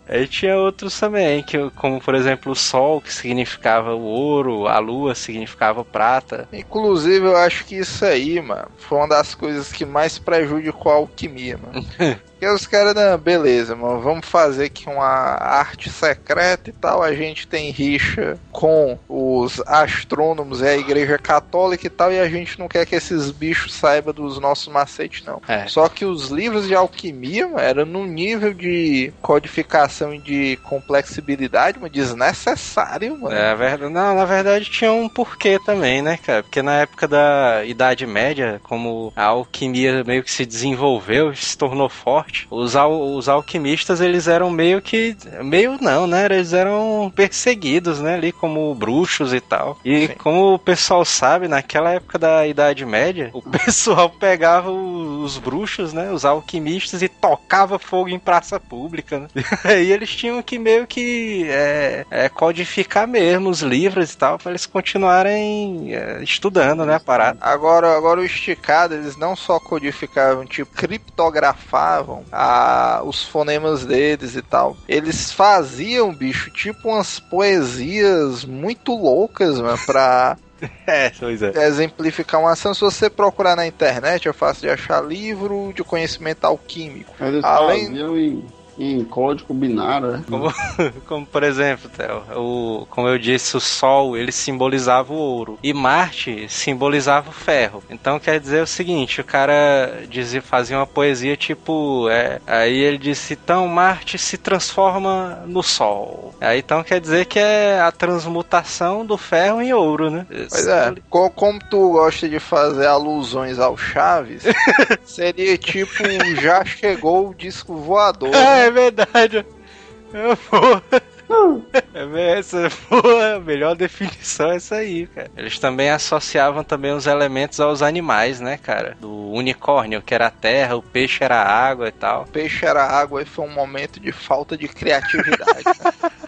Aí tinha outros também, que, como por exemplo o sol, que significava o ouro, a lua significava prata. Inclusive, eu acho que isso aí, mano, foi uma das coisas que mais prejudicou a alquimia, mano. Porque os caras, não, beleza, mano, vamos fazer aqui uma arte secreta e tal. A gente tem rixa com os astrônomos e a igreja católica e tal, e a gente não quer que esses bichos saibam dos nossos macetes, não. É. Só que os livros de alquimia, mano, eram num nível de codificação e de complexibilidade, mano, desnecessário, mano. É, verdade, não, na verdade tinha um porquê também, né, cara? Porque na época da Idade Média, como a alquimia meio que se desenvolveu, se tornou forte, os, al- os alquimistas eles eram meio que. meio não, né? Eles eram perseguidos, né? Ali como bruxos e tal. E Sim. como o pessoal sabe, naquela época da Idade Média, o pessoal pegava os bruxos, né? Os alquimistas e tocava fogo em praça pública, né? Aí eles tinham que meio que é, é, codificar mesmo os livros e tal, pra eles continuarem é, estudando, né? A parada. Agora, agora o esticado, eles não só codificavam, tipo, criptografavam a, os fonemas deles e tal. Eles faziam, bicho, tipo umas poesias muito loucas, mano, pra É, pois é. exemplificar uma ação. Se você procurar na internet, é fácil de achar livro de conhecimento alquímico. Eles Além- faziam em, em código binário, né? Como, como, por exemplo, Theo, o, como eu disse, o Sol ele simbolizava o ouro e Marte simbolizava o ferro. Então quer dizer o seguinte: o cara dizia, fazia uma poesia tipo, é, aí ele disse, então Marte se transforma no Sol. Aí então quer dizer que é a transmutação do ferro em ouro, né? Pois é, co- como tu gosta de fazer alusões ao Chaves, seria tipo um já chegou o disco voador. É, é verdade. É, porra. É essa, porra, a melhor definição é essa aí, cara. Eles também associavam também os elementos aos animais, né, cara? Do unicórnio, que era a terra, o peixe era a água e tal. peixe era água e foi um momento de falta de criatividade. né?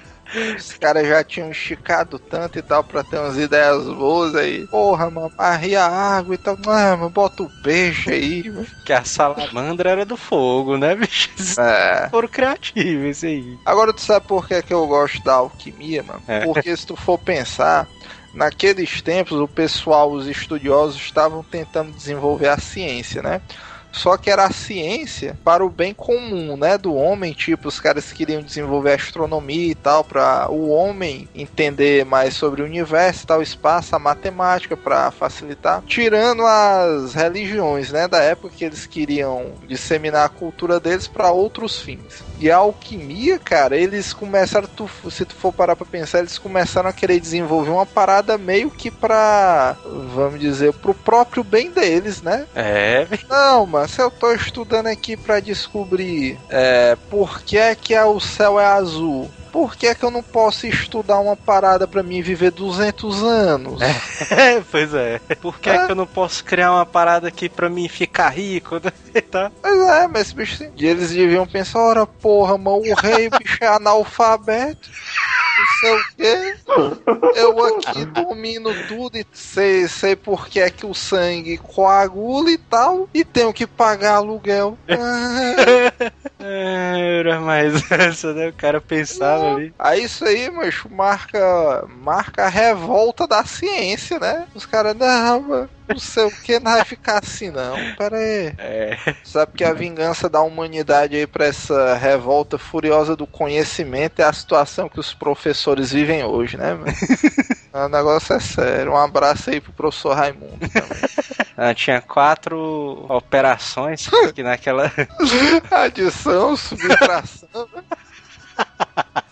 Os caras já tinham esticado tanto e tal pra ter umas ideias boas aí. Porra, mano, arria a água e tal. Mano, bota o peixe aí. mano. Que a salamandra era do fogo, né, bicho? É. Foram criativos, aí. Agora tu sabe por que, que eu gosto da alquimia, mano? É. Porque se tu for pensar, naqueles tempos o pessoal, os estudiosos, estavam tentando desenvolver a ciência, né? Só que era a ciência para o bem comum, né, do homem, tipo, os caras queriam desenvolver astronomia e tal para o homem entender mais sobre o universo, tal, espaço, a matemática para facilitar, tirando as religiões, né, da época que eles queriam disseminar a cultura deles para outros fins. E a alquimia, cara, eles começaram, tu, se tu for parar pra pensar, eles começaram a querer desenvolver uma parada meio que pra, vamos dizer, pro próprio bem deles, né? É, Não, mano, se eu tô estudando aqui pra descobrir é, por que é que o céu é azul, por que é que eu não posso estudar uma parada pra mim viver 200 anos? É, pois é. Por que, é É. que eu não posso criar uma parada aqui pra mim ficar rico? tá? Pois é, mas esse bicho, e eles deviam pensar, ora porra, mano, o rei, bicho, é analfabeto. Não sei o quê. Eu aqui domino tudo e sei, sei por que é que o sangue coagula e tal. E tenho que pagar aluguel. É, era mais essa, né? O cara pensava ali. Aí isso aí, macho, marca, marca a revolta da ciência, né? Os caras, não, mano, não sei o que, não vai ficar assim não. Pera aí. É, Sabe que a vingança da humanidade aí pra essa revolta furiosa do conhecimento é a situação que os professores vivem hoje, né, o negócio é sério. Um abraço aí pro professor Raimundo também. ah, tinha quatro operações que naquela. Adição, subtração.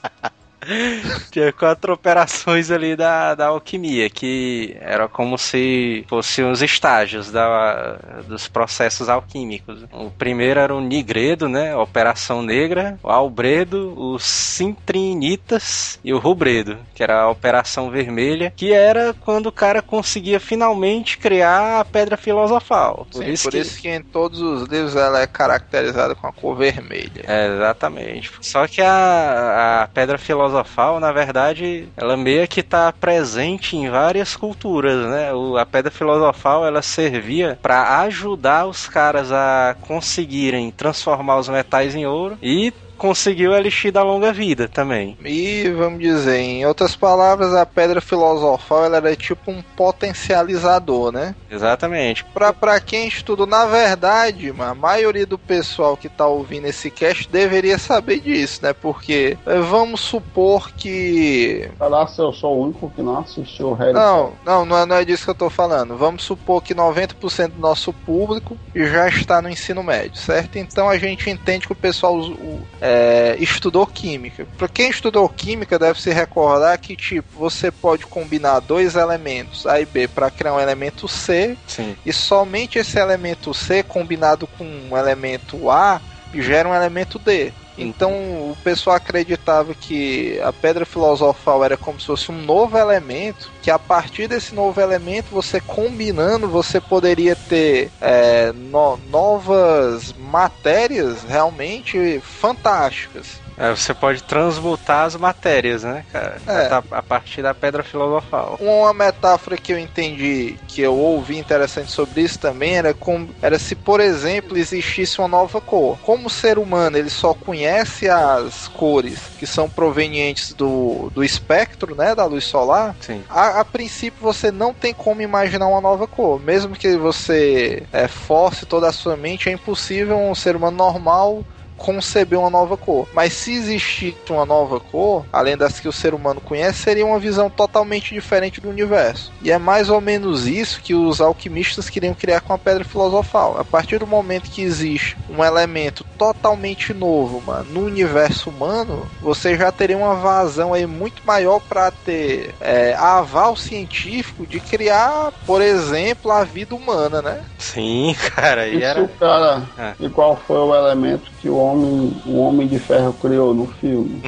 Tinha quatro operações ali da, da alquimia, que era como se fossem os estágios da, dos processos alquímicos. O primeiro era o nigredo, né? A Operação Negra, o albredo, os cintrinitas e o rubredo, que era a Operação Vermelha, que era quando o cara conseguia finalmente criar a pedra filosofal. Por Sim, isso por que... isso que em todos os livros ela é caracterizada com a cor vermelha. É, exatamente. Só que a, a pedra filosofal filosofal, na verdade, ela meio que tá presente em várias culturas, né? O- a pedra filosofal, ela servia para ajudar os caras a conseguirem transformar os metais em ouro e conseguiu o elixir da longa vida também. E vamos dizer, em outras palavras, a pedra filosofal ela era tipo um potencializador, né? Exatamente. Pra, pra quem estuda, na verdade, a maioria do pessoal que tá ouvindo esse cast deveria saber disso, né? Porque eh, vamos supor que. Será se eu sou o único que não assistiu o Harry Não, não, não é, não é disso que eu tô falando. Vamos supor que 90% do nosso público já está no ensino médio, certo? Então a gente entende que o pessoal o- é, estudou química. Pra quem estudou química, deve se recordar que, tipo, você pode combinar dois elementos A e B para criar um elemento C, Sim. e somente esse elemento C combinado com um elemento A gera um elemento D. Então o pessoal acreditava que a pedra filosofal era como se fosse um novo elemento, que a partir desse novo elemento, você combinando, você poderia ter é, no- novas matérias realmente fantásticas. É, você pode transmutar as matérias, né, cara? É. A, partir da pedra filosofal. Uma metáfora que eu entendi, que eu ouvi interessante sobre isso também, era, como, era se, por exemplo, existisse uma nova cor. Como o ser humano ele só conhece as cores que são provenientes do, do espectro, né, da luz solar, Sim. a, a princípio você não tem como imaginar uma nova cor. Mesmo que você é, force toda a sua mente, é impossível um ser humano normal conceber uma nova cor. Mas se existisse uma nova cor, além das que o ser humano conhece, seria uma visão totalmente diferente do universo. E é mais ou menos isso que os alquimistas queriam criar com a pedra filosofal. A partir do momento que existe um elemento totalmente novo, mano, no universo humano, você já teria uma vazão aí muito maior para ter é, aval científico de criar, por exemplo, a vida humana, né? Sim, cara. E Isso, era. cara. É. E qual foi o elemento que o homem, o homem de ferro criou no filme?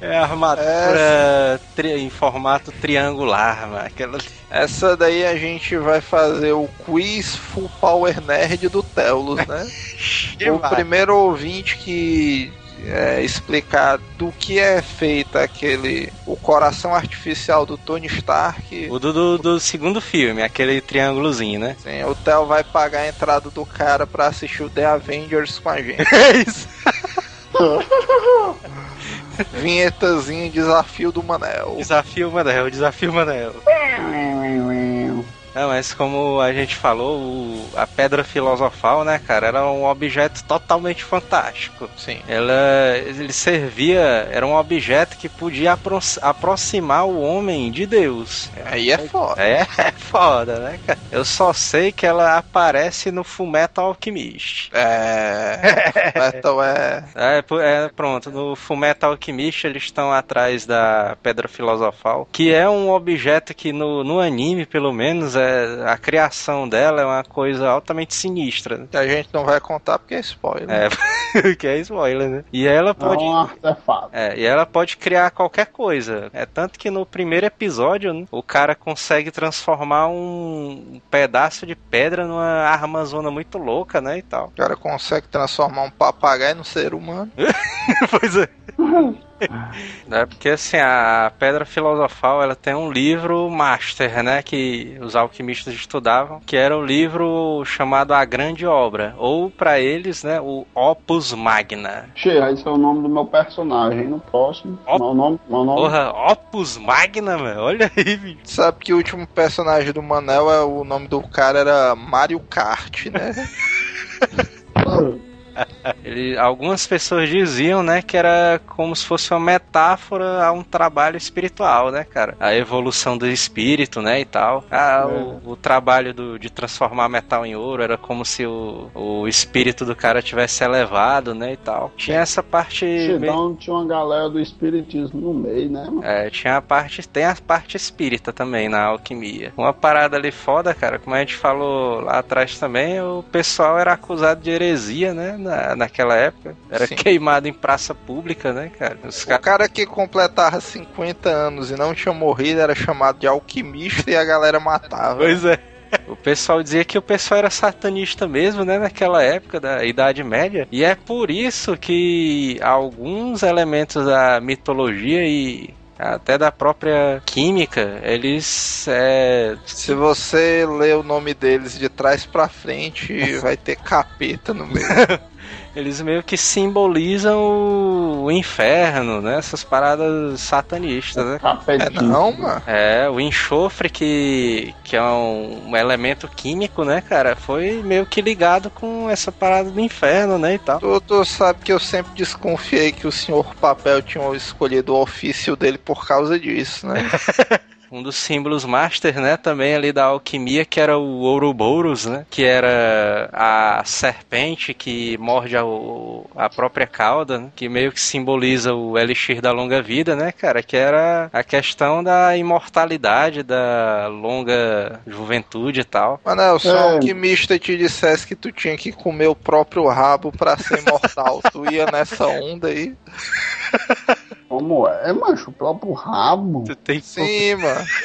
É a armadura tri- em formato triangular, mano. Aquela... Essa daí a gente vai fazer o quiz Full Power Nerd do Telos, né? o primeiro ouvinte que é, explicar do que é feito aquele o coração artificial do Tony Stark. O do, do, do segundo filme, aquele triângulozinho, né? Sim, o Theo vai pagar a entrada do cara pra assistir o The Avengers com a gente. É isso. Vinhetazinho desafio do Manel. Desafio Manel, desafio Manel. Não, mas como a gente falou, o- a pedra filosofal, né, cara, era um objeto totalmente fantástico. Sim. Ela, ele servia, era um objeto que podia apro- aproximar o homem de Deus. Aí é foda. É, é foda, né, cara? Eu só sei que ela aparece no Fullmetal Alchemist. É. Metal é. É, é, pronto, no Fullmetal Alchemist eles estão atrás da Pedra Filosofal, que é um objeto que no, no anime, pelo menos, é, a criação dela é uma coisa altamente sinistra. né? Que a gente não vai contar porque é spoiler. É, que é spoiler, né? E ela É pode... artefato. É, e ela pode criar qualquer coisa. É tanto que no primeiro episódio, né, o cara consegue transformar um pedaço de pedra numa armazona muito louca, né, e tal. O cara consegue transformar um papagaio num ser humano. pois é. É porque assim, a Pedra Filosofal ela tem um livro master, né? Que os alquimistas estudavam, que era o livro chamado A Grande Obra, ou pra eles, né, o Opus Magna. Cheira, esse é o nome do meu personagem. No próximo, Ó. meu nome, meu nome. Porra, Opus Magna, mano. Olha aí, bicho. Sabe que o último personagem do Manel é o nome do cara era Mario Kart, né? Ele, algumas pessoas diziam, né, que era como se fosse uma metáfora a um trabalho espiritual, né, cara? A evolução do espírito, né, e tal. Ah, o, o trabalho do, de transformar metal em ouro era como se o, o espírito do cara tivesse elevado, né, e tal. Tinha essa parte... meio- tinha uma galera do espiritismo no meio, né, mano? É, tinha a parte, tem a parte espírita também na alquimia. Uma parada ali foda, cara, como a gente falou lá atrás também, o pessoal era acusado de heresia, né, na, naquela época. Era Sim. queimado em praça pública, né, cara. Os O caras... cara que completava 50 anos e não tinha morrido era chamado de alquimista e a galera matava. Pois é. O pessoal dizia que o pessoal era satanista mesmo, né, naquela época da Idade Média. E é por isso que alguns elementos da mitologia e até da própria química, eles é, Se você ler o nome deles de trás pra frente, vai ter capeta no meio. eles meio que simbolizam o, o inferno, né? Essas paradas satanistas, né? É não, mano? É, o enxofre que, que é um, um elemento químico, né, cara, foi meio que ligado com essa parada do inferno, né, e tal. Tu, tu sabe que eu sempre desconfiei que o senhor Papel tinha escolhido o ofício dele por causa disso, né? Um dos símbolos master, né, também ali da alquimia, que era o Ouroboros, né, que era a serpente que morde a, o- a própria cauda, né, que meio que simboliza o elixir da longa vida, né, cara, que era a questão da imortalidade, da longa juventude e tal. Manel, se um É. alquimista te dissesse que tu tinha que comer o próprio rabo pra ser imortal, tu ia nessa onda aí? Como é, macho? O próprio rabo. Tu tem Sim, mano.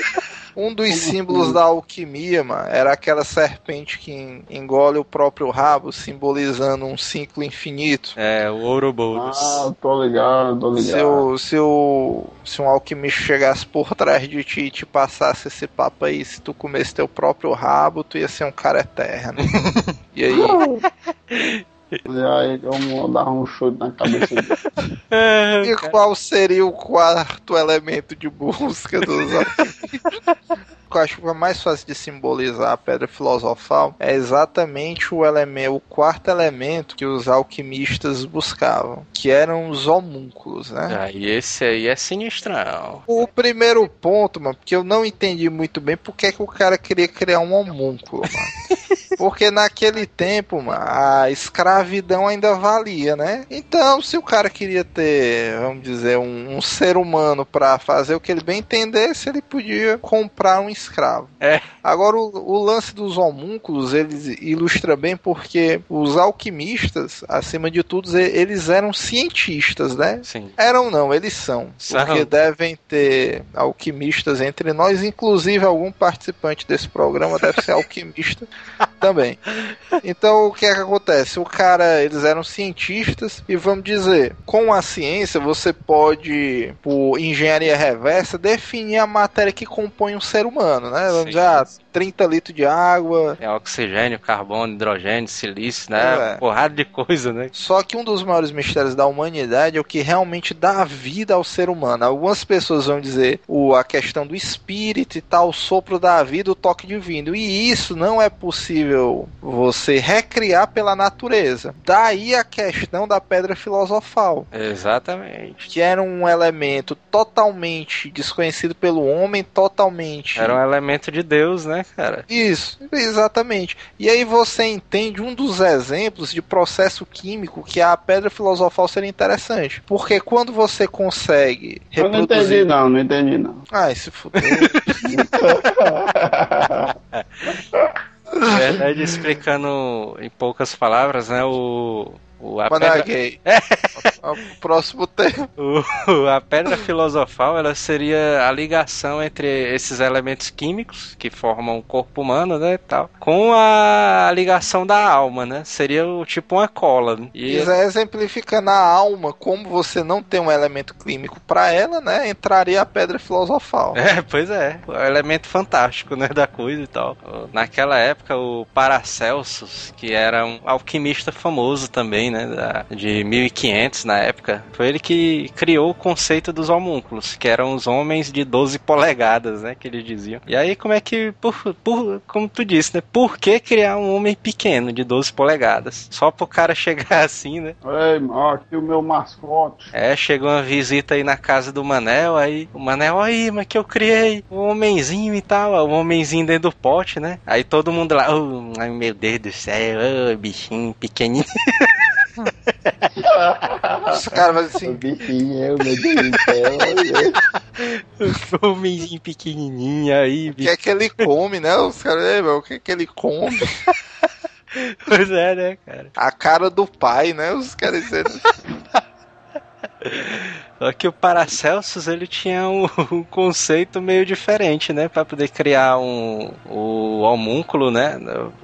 Um dos símbolos da alquimia, mano, era aquela serpente que en- engole o próprio rabo, simbolizando um ciclo infinito. É, o Ouroboros. Ah, tô ligado, tô ligado. Se, o, se, o, se um alquimista chegasse por trás de ti e te passasse esse papo aí, se tu comesse teu próprio rabo, tu ia ser um cara eterno. E aí, aí eu vou dar um chute na cabeça dele. É, e qual seria o quarto elemento de busca dos alquimistas? Eu acho que é mais fácil de simbolizar a pedra filosofal é exatamente o elemento, o quarto elemento que os alquimistas buscavam, que eram os homúnculos, né? Aí esse aí é sinistrão. O primeiro ponto, mano, porque eu não entendi muito bem por que, que o cara queria criar um homúnculo, mano. Porque naquele tempo, mano, a escravidão ainda valia, né? Então, se o cara queria ter, vamos dizer, um, um ser humano pra fazer o que ele bem entendesse, ele podia comprar um escravo. É. Agora, o, o lance dos homúnculos, eles ilustra bem porque os alquimistas, acima de tudo, eles eram cientistas, né? Sim. Eram não, eles são. São. Porque devem ter alquimistas entre nós, inclusive algum participante desse programa deve ser alquimista também. Então o que é que acontece? O cara, eles eram cientistas e vamos dizer, com a ciência você pode, por engenharia reversa, definir a matéria que compõe um ser humano, né? Vamos dizer, ah, 30 litros de água, É oxigênio, carbono, hidrogênio, silício, né? É. Porrada de coisa, né? Só que um dos maiores mistérios da humanidade é o que realmente dá vida ao ser humano. Algumas pessoas vão dizer o, a questão do espírito e tal, o sopro da vida, o toque divino. E isso não é possível você recriar pela natureza. Daí a questão da pedra filosofal, Exatamente. que era um elemento totalmente desconhecido pelo homem, totalmente. Era um elemento de Deus, né, cara? Isso, exatamente. E aí você entende um dos exemplos de processo químico que a pedra filosofal seria interessante. Porque quando você consegue Eu não entendi reproduzir. não, não entendi não. Ai, se fuder. Na verdade, explicando em poucas palavras, né, o... o a, é pedra, gay. O próximo tema. o- a pedra filosofal, ela seria a ligação entre esses elementos químicos que formam o corpo humano, né, tal, com a ligação da alma, né? Seria o, tipo uma cola. né? E Quiser exemplificar na alma como você não tem um elemento químico para ela, né? Entraria a pedra filosofal. É, pois é. O elemento fantástico, né, da coisa e tal. Naquela época, o Paracelsus, que era um alquimista famoso também, né, da- de 1500 na época, foi ele que criou o conceito dos homúnculos, que eram os homens de 12 polegadas, né, que eles diziam. E aí, como é que, por, por, como tu disse, né, por que criar um homem pequeno de 12 polegadas? Só pro cara chegar assim, né? Ei, ó, aqui o meu mascote. É, chegou uma visita aí na casa do Manel, aí o Manel, aí, mas que eu criei um homenzinho e tal, um homenzinho dentro do pote, né? Aí todo mundo lá, oh, ai, meu Deus do céu, oh, bichinho pequenininho. Os caras vão dizer O assim. bichinho, eu, meu Deus do céu. homenzinho pequenininho aí, O que é que ele come, né? Os caras, "Ei, meu, o que é que ele come? Pois é, né, cara? A cara do pai, né? Os caras dizendo. Só que o Paracelsus ele tinha um, um conceito meio diferente, né? Pra poder criar um, o homúnculo, né?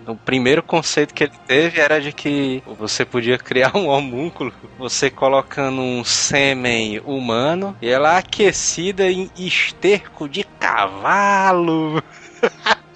O, o primeiro conceito que ele teve era de que você podia criar um homúnculo você colocando um sêmen humano e ela aquecida em esterco de cavalo.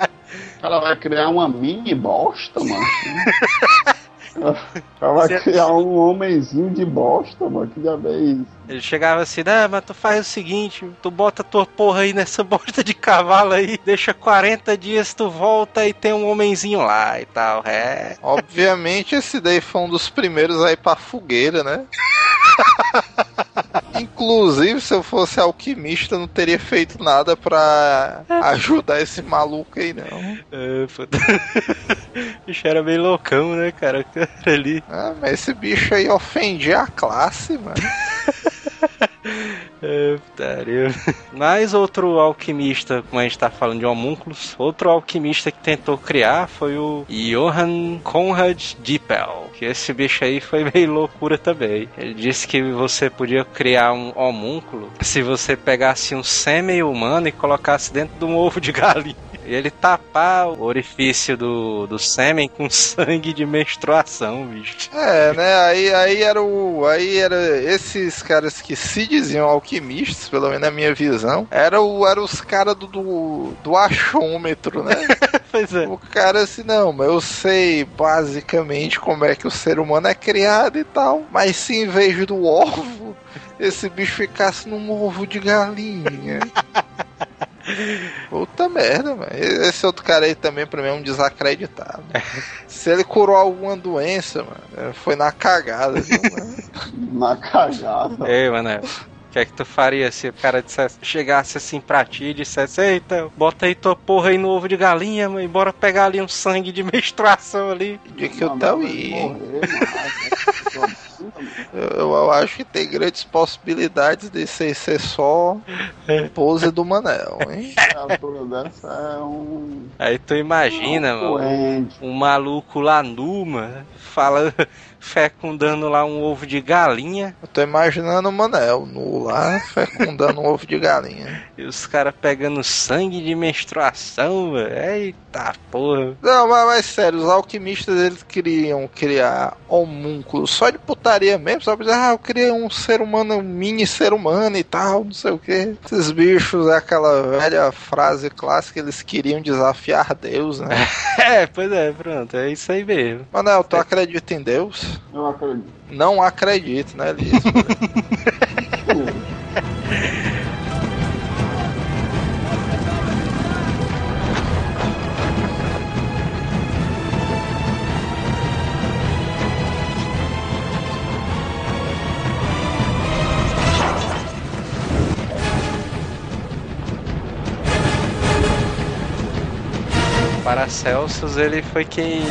Ela vai criar uma mini bosta, mano. Ela vai criar um homenzinho de bosta, mano. Que já vez. Ele chegava assim, ah, mas tu faz o seguinte, tu bota tua porra aí nessa bosta de cavalo aí, deixa 40 dias, tu volta e tem um homenzinho lá e tal. É. Obviamente esse daí foi um dos primeiros a ir pra fogueira, né? Inclusive, se eu fosse alquimista, não teria feito nada pra ajudar esse maluco aí, não. É, foda- o bicho era bem loucão, né, cara ali. Ah, mas esse bicho aí ofendia a classe, mano. É, putaria. Mais outro alquimista, como a gente tá falando de homúnculos, outro alquimista que tentou criar foi o Johann Conrad Dippel. Que esse bicho aí foi meio loucura também. Ele disse que você podia criar um homúnculo se você pegasse um sêmen humano e colocasse dentro de um ovo de galinha. E ele tapar o orifício do, do sêmen com sangue de menstruação, bicho. É, né? Aí, aí era o. Aí era esses caras que se diziam alquimistas, pelo menos na minha visão, era, o, era os caras do, do, do achômetro, né? Pois é. O cara assim, não, mas eu sei basicamente como é que o ser humano é criado e tal. Mas se em vez do ovo, esse bicho ficasse num ovo de galinha. Puta merda, mano. Esse outro cara aí também pra mim é um desacreditado. Se ele curou alguma doença, mano, foi na cagada, viu, mano? Na cagada. Ei, mano. O que é que tu faria se o cara dissesse, chegasse assim pra ti e dissesse, eita, bota aí tua porra aí no ovo de galinha, mãe, bora pegar ali um sangue de menstruação ali. De que eu Não, morrer, mano. Eu, eu acho que tem grandes possibilidades de ser, ser só pose do Manel, hein? É um. Aí tu imagina, mano, um maluco lá numa, fala, fecundando lá um ovo de galinha, Eu tô imaginando o Manel nu lá, fecundando um ovo de galinha. e os caras pegando sangue de menstruação, velho. Eita porra. Não, mas, mas sério, os alquimistas eles queriam criar homúnculos só de putaria mesmo, só pra dizer, ah, eu criei um ser humano, um mini ser humano e tal, não sei o que. Esses bichos é aquela velha frase clássica, eles queriam desafiar Deus, né? É, pois é, pronto, é isso aí mesmo. Manel, tu acredita em Deus? Eu acredito. Não acredito, né, Liz? Paracelsus ele foi quem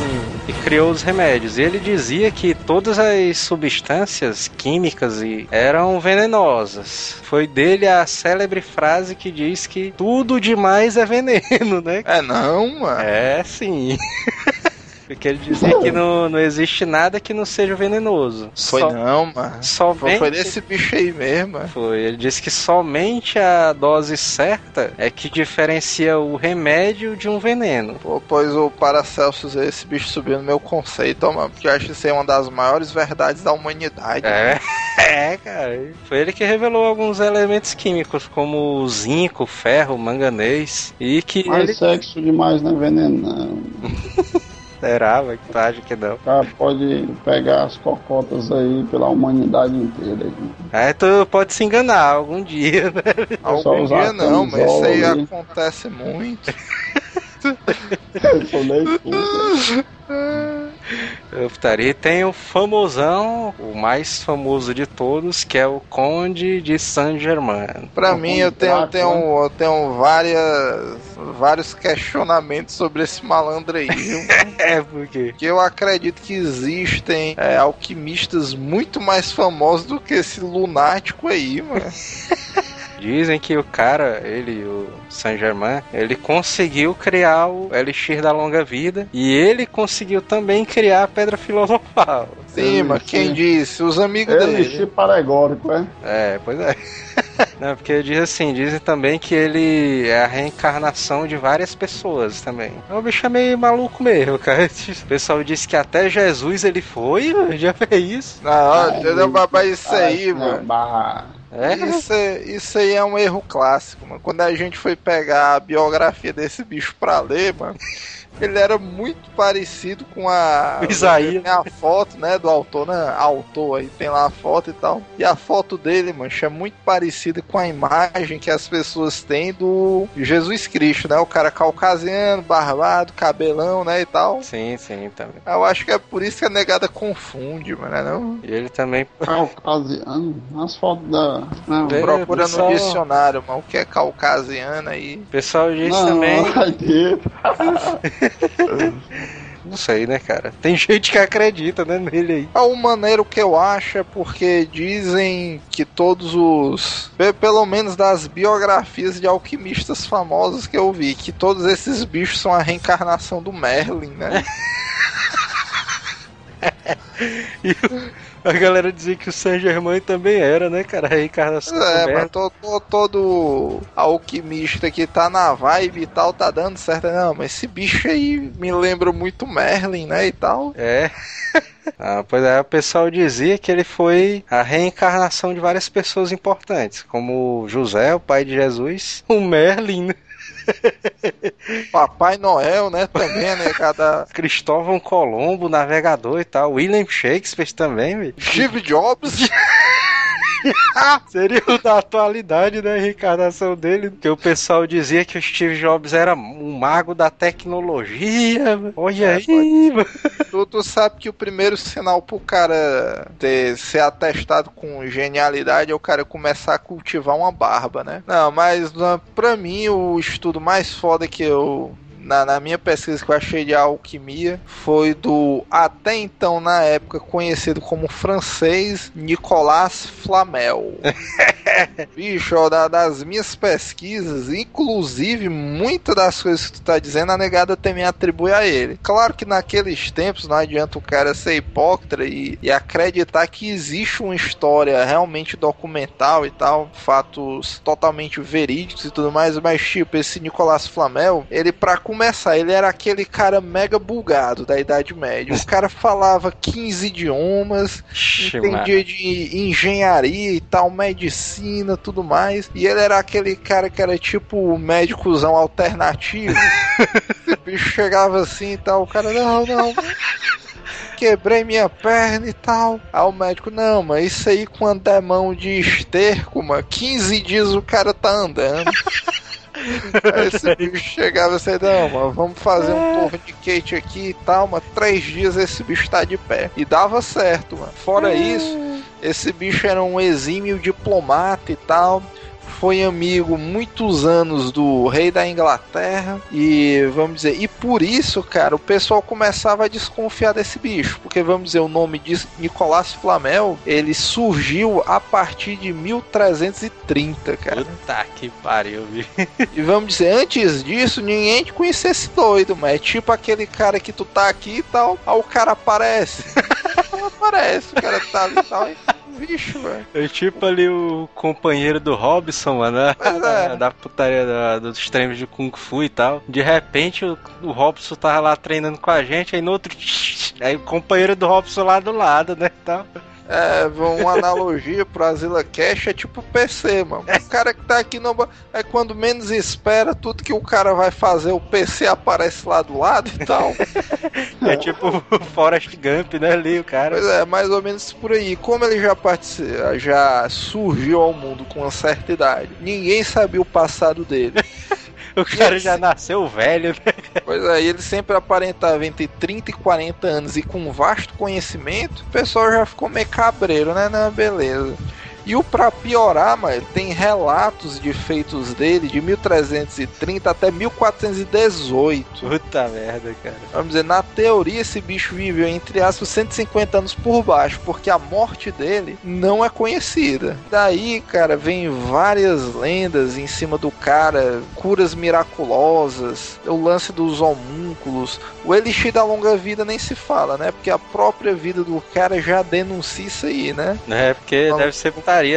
que criou os remédios. E ele dizia que todas as substâncias químicas eram venenosas. Foi dele a célebre frase que diz que tudo demais é veneno, né? é não, mano. É sim. Porque ele dizia que não, não existe nada que não seja venenoso. Foi Só- não, mano. Somente foi desse bicho aí mesmo, mano. Foi, ele disse que somente a dose certa é que diferencia o remédio de um veneno. Pô, pois o Paracelsus, esse bicho subiu no meu conceito, ó, mano, porque eu acho isso aí uma das maiores verdades da humanidade. É, é, cara. Foi ele que revelou alguns elementos químicos, como o zinco, ferro, manganês, e que Mas ele sexo demais não é veneno, não. esperava que tu acha que não. O cara pode pegar as cocotas aí pela humanidade inteira. Aí tu pode se enganar algum dia, né? só Algum dia não, mas isso aí ali. acontece muito. Eu sou nem putaria. E tem o famosão, o mais famoso de todos, que é o Conde de Saint-Germain. Pra Um mim, eu tenho, contrato, tenho, eu tenho várias, vários questionamentos sobre esse malandro aí? É, porque. que eu acredito que existem é, alquimistas muito mais famosos do que esse lunático aí, mano. Dizem que o cara, ele, o Saint Germain, ele conseguiu criar o Elixir da Longa Vida e ele conseguiu também criar a Pedra Filosofal. Sim, mas quem disse? Os amigos Ele dele. chip alegórico, é? É, pois é. Não, porque diz assim, dizem também que ele é a reencarnação de várias pessoas também. O bicho é meio maluco mesmo, cara. O pessoal disse que até Jesus ele foi, já fez isso. Não, entendeu? Mas isso aí, Ah, mano. É, Isso, é- isso aí é um erro clássico, mano. Quando a gente foi pegar a biografia desse bicho pra ler, mano, ele era muito parecido com a. O Isaías. Tem a foto, né, do autor, né? Autor aí, tem lá a foto e tal. E a foto dele, mancha, é muito parecida com a imagem que as pessoas têm do Jesus Cristo, né? O cara caucasiano, barbado, cabelão, né, e tal. Sim, sim, também. Eu acho que é por isso que a negada confunde, mano, né, não? E ele também. Caucasiano. As fotos da. Não, É, Procura pessoal- no dicionário, mano, o que é caucasiano aí. Pessoal não, também. ter. Não sei, né, cara? Tem gente que acredita, né, nele aí. É o maneiro que eu acho é porque dizem que todos os. pe- Pelo menos das biografias de alquimistas famosos que eu vi, que todos esses bichos são a reencarnação do Merlin, né? E a galera dizia que o Saint Germain também era, né, cara? A reencarnação É, mas to- to- todo alquimista que tá na vibe e tal tá dando certo. Não, mas esse bicho aí me lembra muito Merlin, né? E tal. É. Ah, pois é, o pessoal dizia que ele foi a reencarnação de várias pessoas importantes, como José, o pai de Jesus, o Merlin, né? Papai Noel, né? Também, né? Cada. Cristóvão Colombo, navegador e tal, William Shakespeare também, velho. Steve Jobs. Seria o da atualidade, né? A reencarnação dele. Porque o pessoal dizia que o Steve Jobs era um mago da tecnologia. mano. Olha É, aí, mano. Tu, tu sabe que o primeiro sinal pro cara ter, ser atestado com genialidade é o cara começar a cultivar uma barba, né? Não, mas pra mim o estudo mais foda que eu. Na, na minha pesquisa que eu achei de alquimia foi do até então na época conhecido como francês Nicolas Flamel. Bicho, ó, da- das minhas pesquisas, inclusive muitas das coisas que tu tá dizendo, a negada também atribui a ele. Claro que naqueles tempos não adianta o cara ser hipócrita e, e acreditar que existe uma história realmente documental e tal, fatos totalmente verídicos e tudo mais, mas tipo, esse Nicolas Flamel, ele pra começar, ele era aquele cara mega bulgado da Idade Média. O cara falava 15 idiomas, Ixi, mano. entendia de engenharia e tal, medicina, tudo mais. E ele era aquele cara que era tipo o médicozão alternativo. o bicho chegava assim e tal, o cara, não, não. Quebrei minha perna e tal. Aí o médico, não, mas isso aí com andamão de esterco, mano. 15 dias o cara tá andando. Aí esse bicho chegava assim, não, mano, vamos fazer um tourniquete aqui e tal, mas três dias esse bicho tá de pé. E dava certo, mano. Fora isso, esse bicho era um exímio diplomata e tal. Foi amigo muitos anos do rei da Inglaterra e vamos dizer, e por isso, cara, o pessoal começava a desconfiar desse bicho, porque vamos dizer, o nome de Nicolás Flamel, ele surgiu a partir de 1330, cara. Puta que pariu, bicho. E vamos dizer, antes disso, ninguém te conhecia esse doido, mas é tipo aquele cara que tu tá aqui e tal, aí o cara aparece. aparece, o cara tá ali e tal. Bicho, velho. É tipo ali o companheiro do Robson, mano, né? É. da putaria da- dos treinos de Kung Fu e tal. De repente o, o Robson tava lá treinando com a gente, aí no outro. Aí o companheiro do Robson lá do lado, né? Tal. É, uma analogia pro Azila Cash é tipo PC, mano. O cara que tá aqui no. É quando menos espera, tudo que o cara vai fazer, o PC aparece lá do lado e tal. É tipo o Forrest Gump, né? Ali o cara. Pois é, mais ou menos por aí. Como ele já participa, já surgiu ao mundo com uma certa idade, ninguém sabia o passado dele. O cara já nasceu velho, né? Pois é, ele sempre aparentava entre 30 e 40 anos e com vasto conhecimento, o pessoal já ficou meio cabreiro, né? Não, beleza. E o pra piorar, mano, tem relatos de feitos dele de 1330 até 1418. Puta merda, cara. Vamos dizer, na teoria esse bicho viveu entre aspas 150 anos por baixo, porque a morte dele não é conhecida. Daí, cara, vem várias lendas em cima do cara, curas miraculosas, o lance dos homúnculos, o elixir da longa vida nem se fala, né? Porque a própria vida do cara já denuncia isso aí, né? É, porque Vamos- deve ser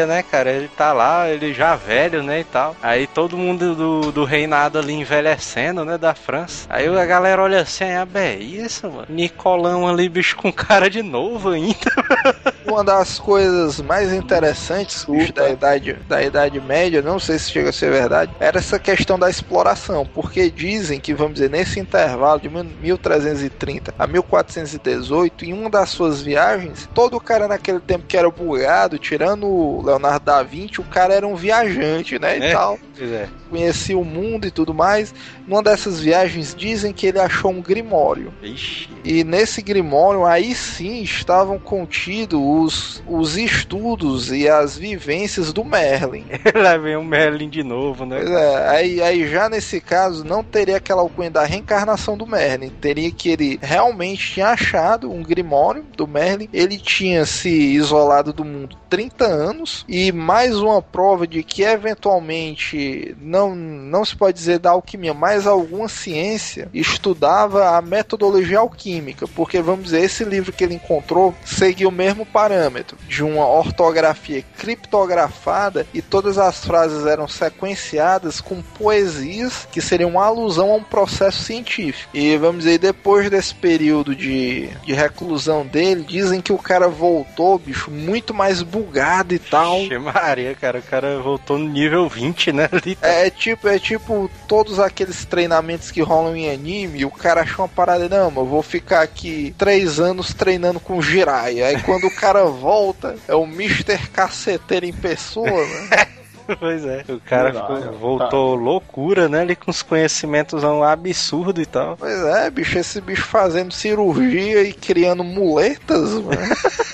né, cara? Ele tá lá, ele já velho, né, e tal. Aí todo mundo do, do reinado ali envelhecendo, né, da França. Aí a galera olha assim, ah, bem, isso, mano. Nicolão ali, bicho, com cara de novo ainda. Uma das coisas mais interessantes bicho, da idade, da idade Média, não sei se chega a ser verdade, era essa questão da exploração, porque dizem que, vamos dizer, nesse intervalo de 1330 a 1418, em uma das suas viagens, todo cara naquele tempo que era bugado, tirando o Leonardo da Vinci, o cara era um viajante, né, e É. tal, Pois é. Conhecia o mundo e tudo mais. Numa dessas viagens, dizem que ele achou um grimório. Ixi. E nesse Grimório, aí sim estavam contidos os, os estudos e as vivências do Merlin. Lá vem o Merlin de novo, né? Pois é, aí, aí já nesse caso não teria aquela alcunha da reencarnação do Merlin. Teria que ele realmente tinha achado um Grimório do Merlin. Ele tinha se isolado do mundo 30 anos. E mais uma prova de que eventualmente não, não se pode dizer da alquimia, mas alguma ciência estudava a metodologia alquímica. Porque vamos dizer, esse livro que ele encontrou seguia o mesmo parâmetro de uma ortografia criptografada e todas as frases eram sequenciadas com poesias que seriam uma alusão a um processo científico. E vamos dizer, depois desse período de, de reclusão dele, dizem que o cara voltou, bicho, muito mais bugado e tal. Maria, cara, o cara voltou no nível 20, né? É tipo, é tipo todos aqueles treinamentos que rolam em anime, o cara achou uma parada, não, mas eu vou ficar aqui três anos treinando com Jiraiya. Aí quando o cara volta, é o Mr. Caceteiro em pessoa, né? Pois é. O cara Verdade, ficou- tá. voltou loucura, né? Ali com os conhecimentos um absurdo e tal. Pois é, bicho, esse bicho fazendo cirurgia e criando muletas, mano.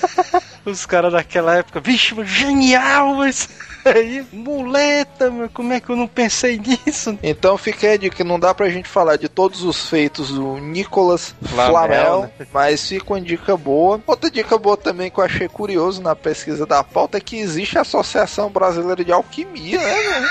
Os caras daquela época, mano, genial, mas aí, muleta, mano, como é que eu não pensei nisso? Então fica aí a dica, não dá pra gente falar de todos os feitos do Nicolas Flamel, Flamel, né? mas fica uma dica boa. Outra dica boa também que eu achei curioso na pesquisa da pauta é que existe a Associação Brasileira de Alquimia, né, mano?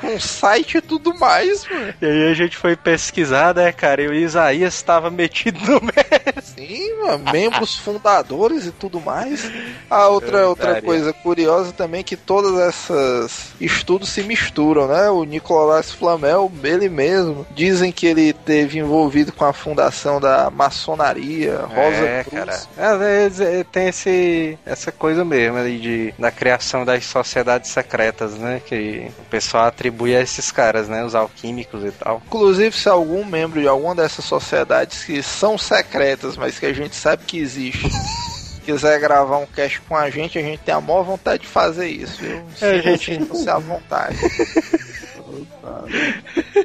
Com site e tudo mais, mano. E aí a gente foi pesquisar, né, cara, e o Isaías estava metido no meio. Sim, mano, membros fundadores e tudo mais. A outra, Eu outra daria. coisa curiosa também é que todas essas estudos se misturam, né? O Nicolás Flamel, ele mesmo, dizem que ele teve envolvido com a fundação da maçonaria, Rosa é, Cruz. cara. Às vezes é, tem esse, essa coisa mesmo ali de, da criação das sociedades secretas, né? Que o pessoal atribui a esses caras, né? Os alquímicos e tal. Inclusive, se algum membro de alguma dessas sociedades que são secretas, mas que a gente sabe que existe, quiser gravar um cast com a gente, a gente tem a maior vontade de fazer isso, viu? É, gente. Você à vontade.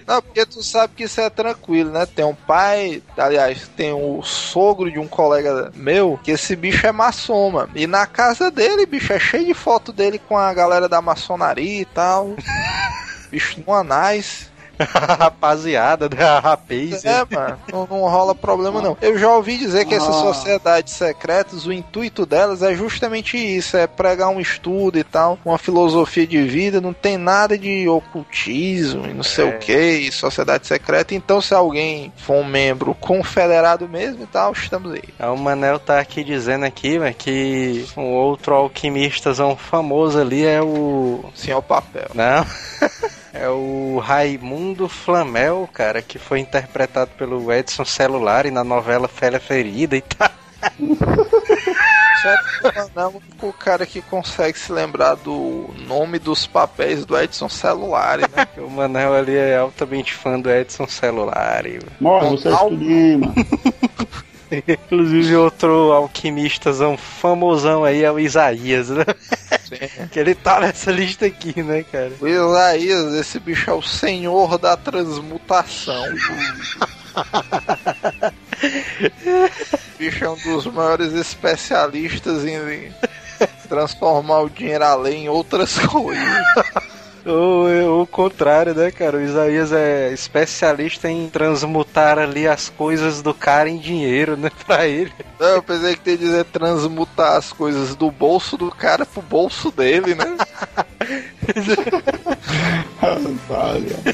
Não, porque tu sabe que isso é tranquilo, né? Tem um pai, aliás, tem o sogro de um colega meu, que esse bicho é maçom, mano. E na casa dele, bicho, é cheio de foto dele com a galera da maçonaria e tal. bicho no anais. Rapaziada, né? A rapaz. É, mano, não, não rola problema não. Eu já ouvi dizer que essas Ah. sociedades secretas, o intuito delas é justamente isso, é pregar um estudo e tal, uma filosofia de vida, não tem nada de ocultismo e não sei É. o que, sociedade secreta. Então, se alguém for um membro confederado mesmo e tal, estamos aí. É, O Manel tá aqui dizendo aqui, né, que um outro alquimistazão famoso ali é o. Senhor Papel. Não. É o Raimundo Flamel, cara, que foi interpretado pelo Edson Celulari na novela Félia Ferida e tal. É o único cara que consegue se lembrar do nome dos papéis do Edson Celulari, né? O Manel ali é altamente fã do Edson Celulari. Morre, você é Total. estudima. Inclusive outro alquimistazão famosão aí é o Isaías, né? Que ele tá nessa lista aqui, né, cara? O Isaías, esse bicho é o senhor da transmutação. o bicho é um dos maiores especialistas em transformar o dinheiro além em outras coisas o, o contrário, né, cara? O Isaías é especialista em transmutar ali as coisas do cara em dinheiro, né, pra ele. Não, eu pensei que tem que dizer transmutar as coisas do bolso do cara pro bolso dele, né? Olha.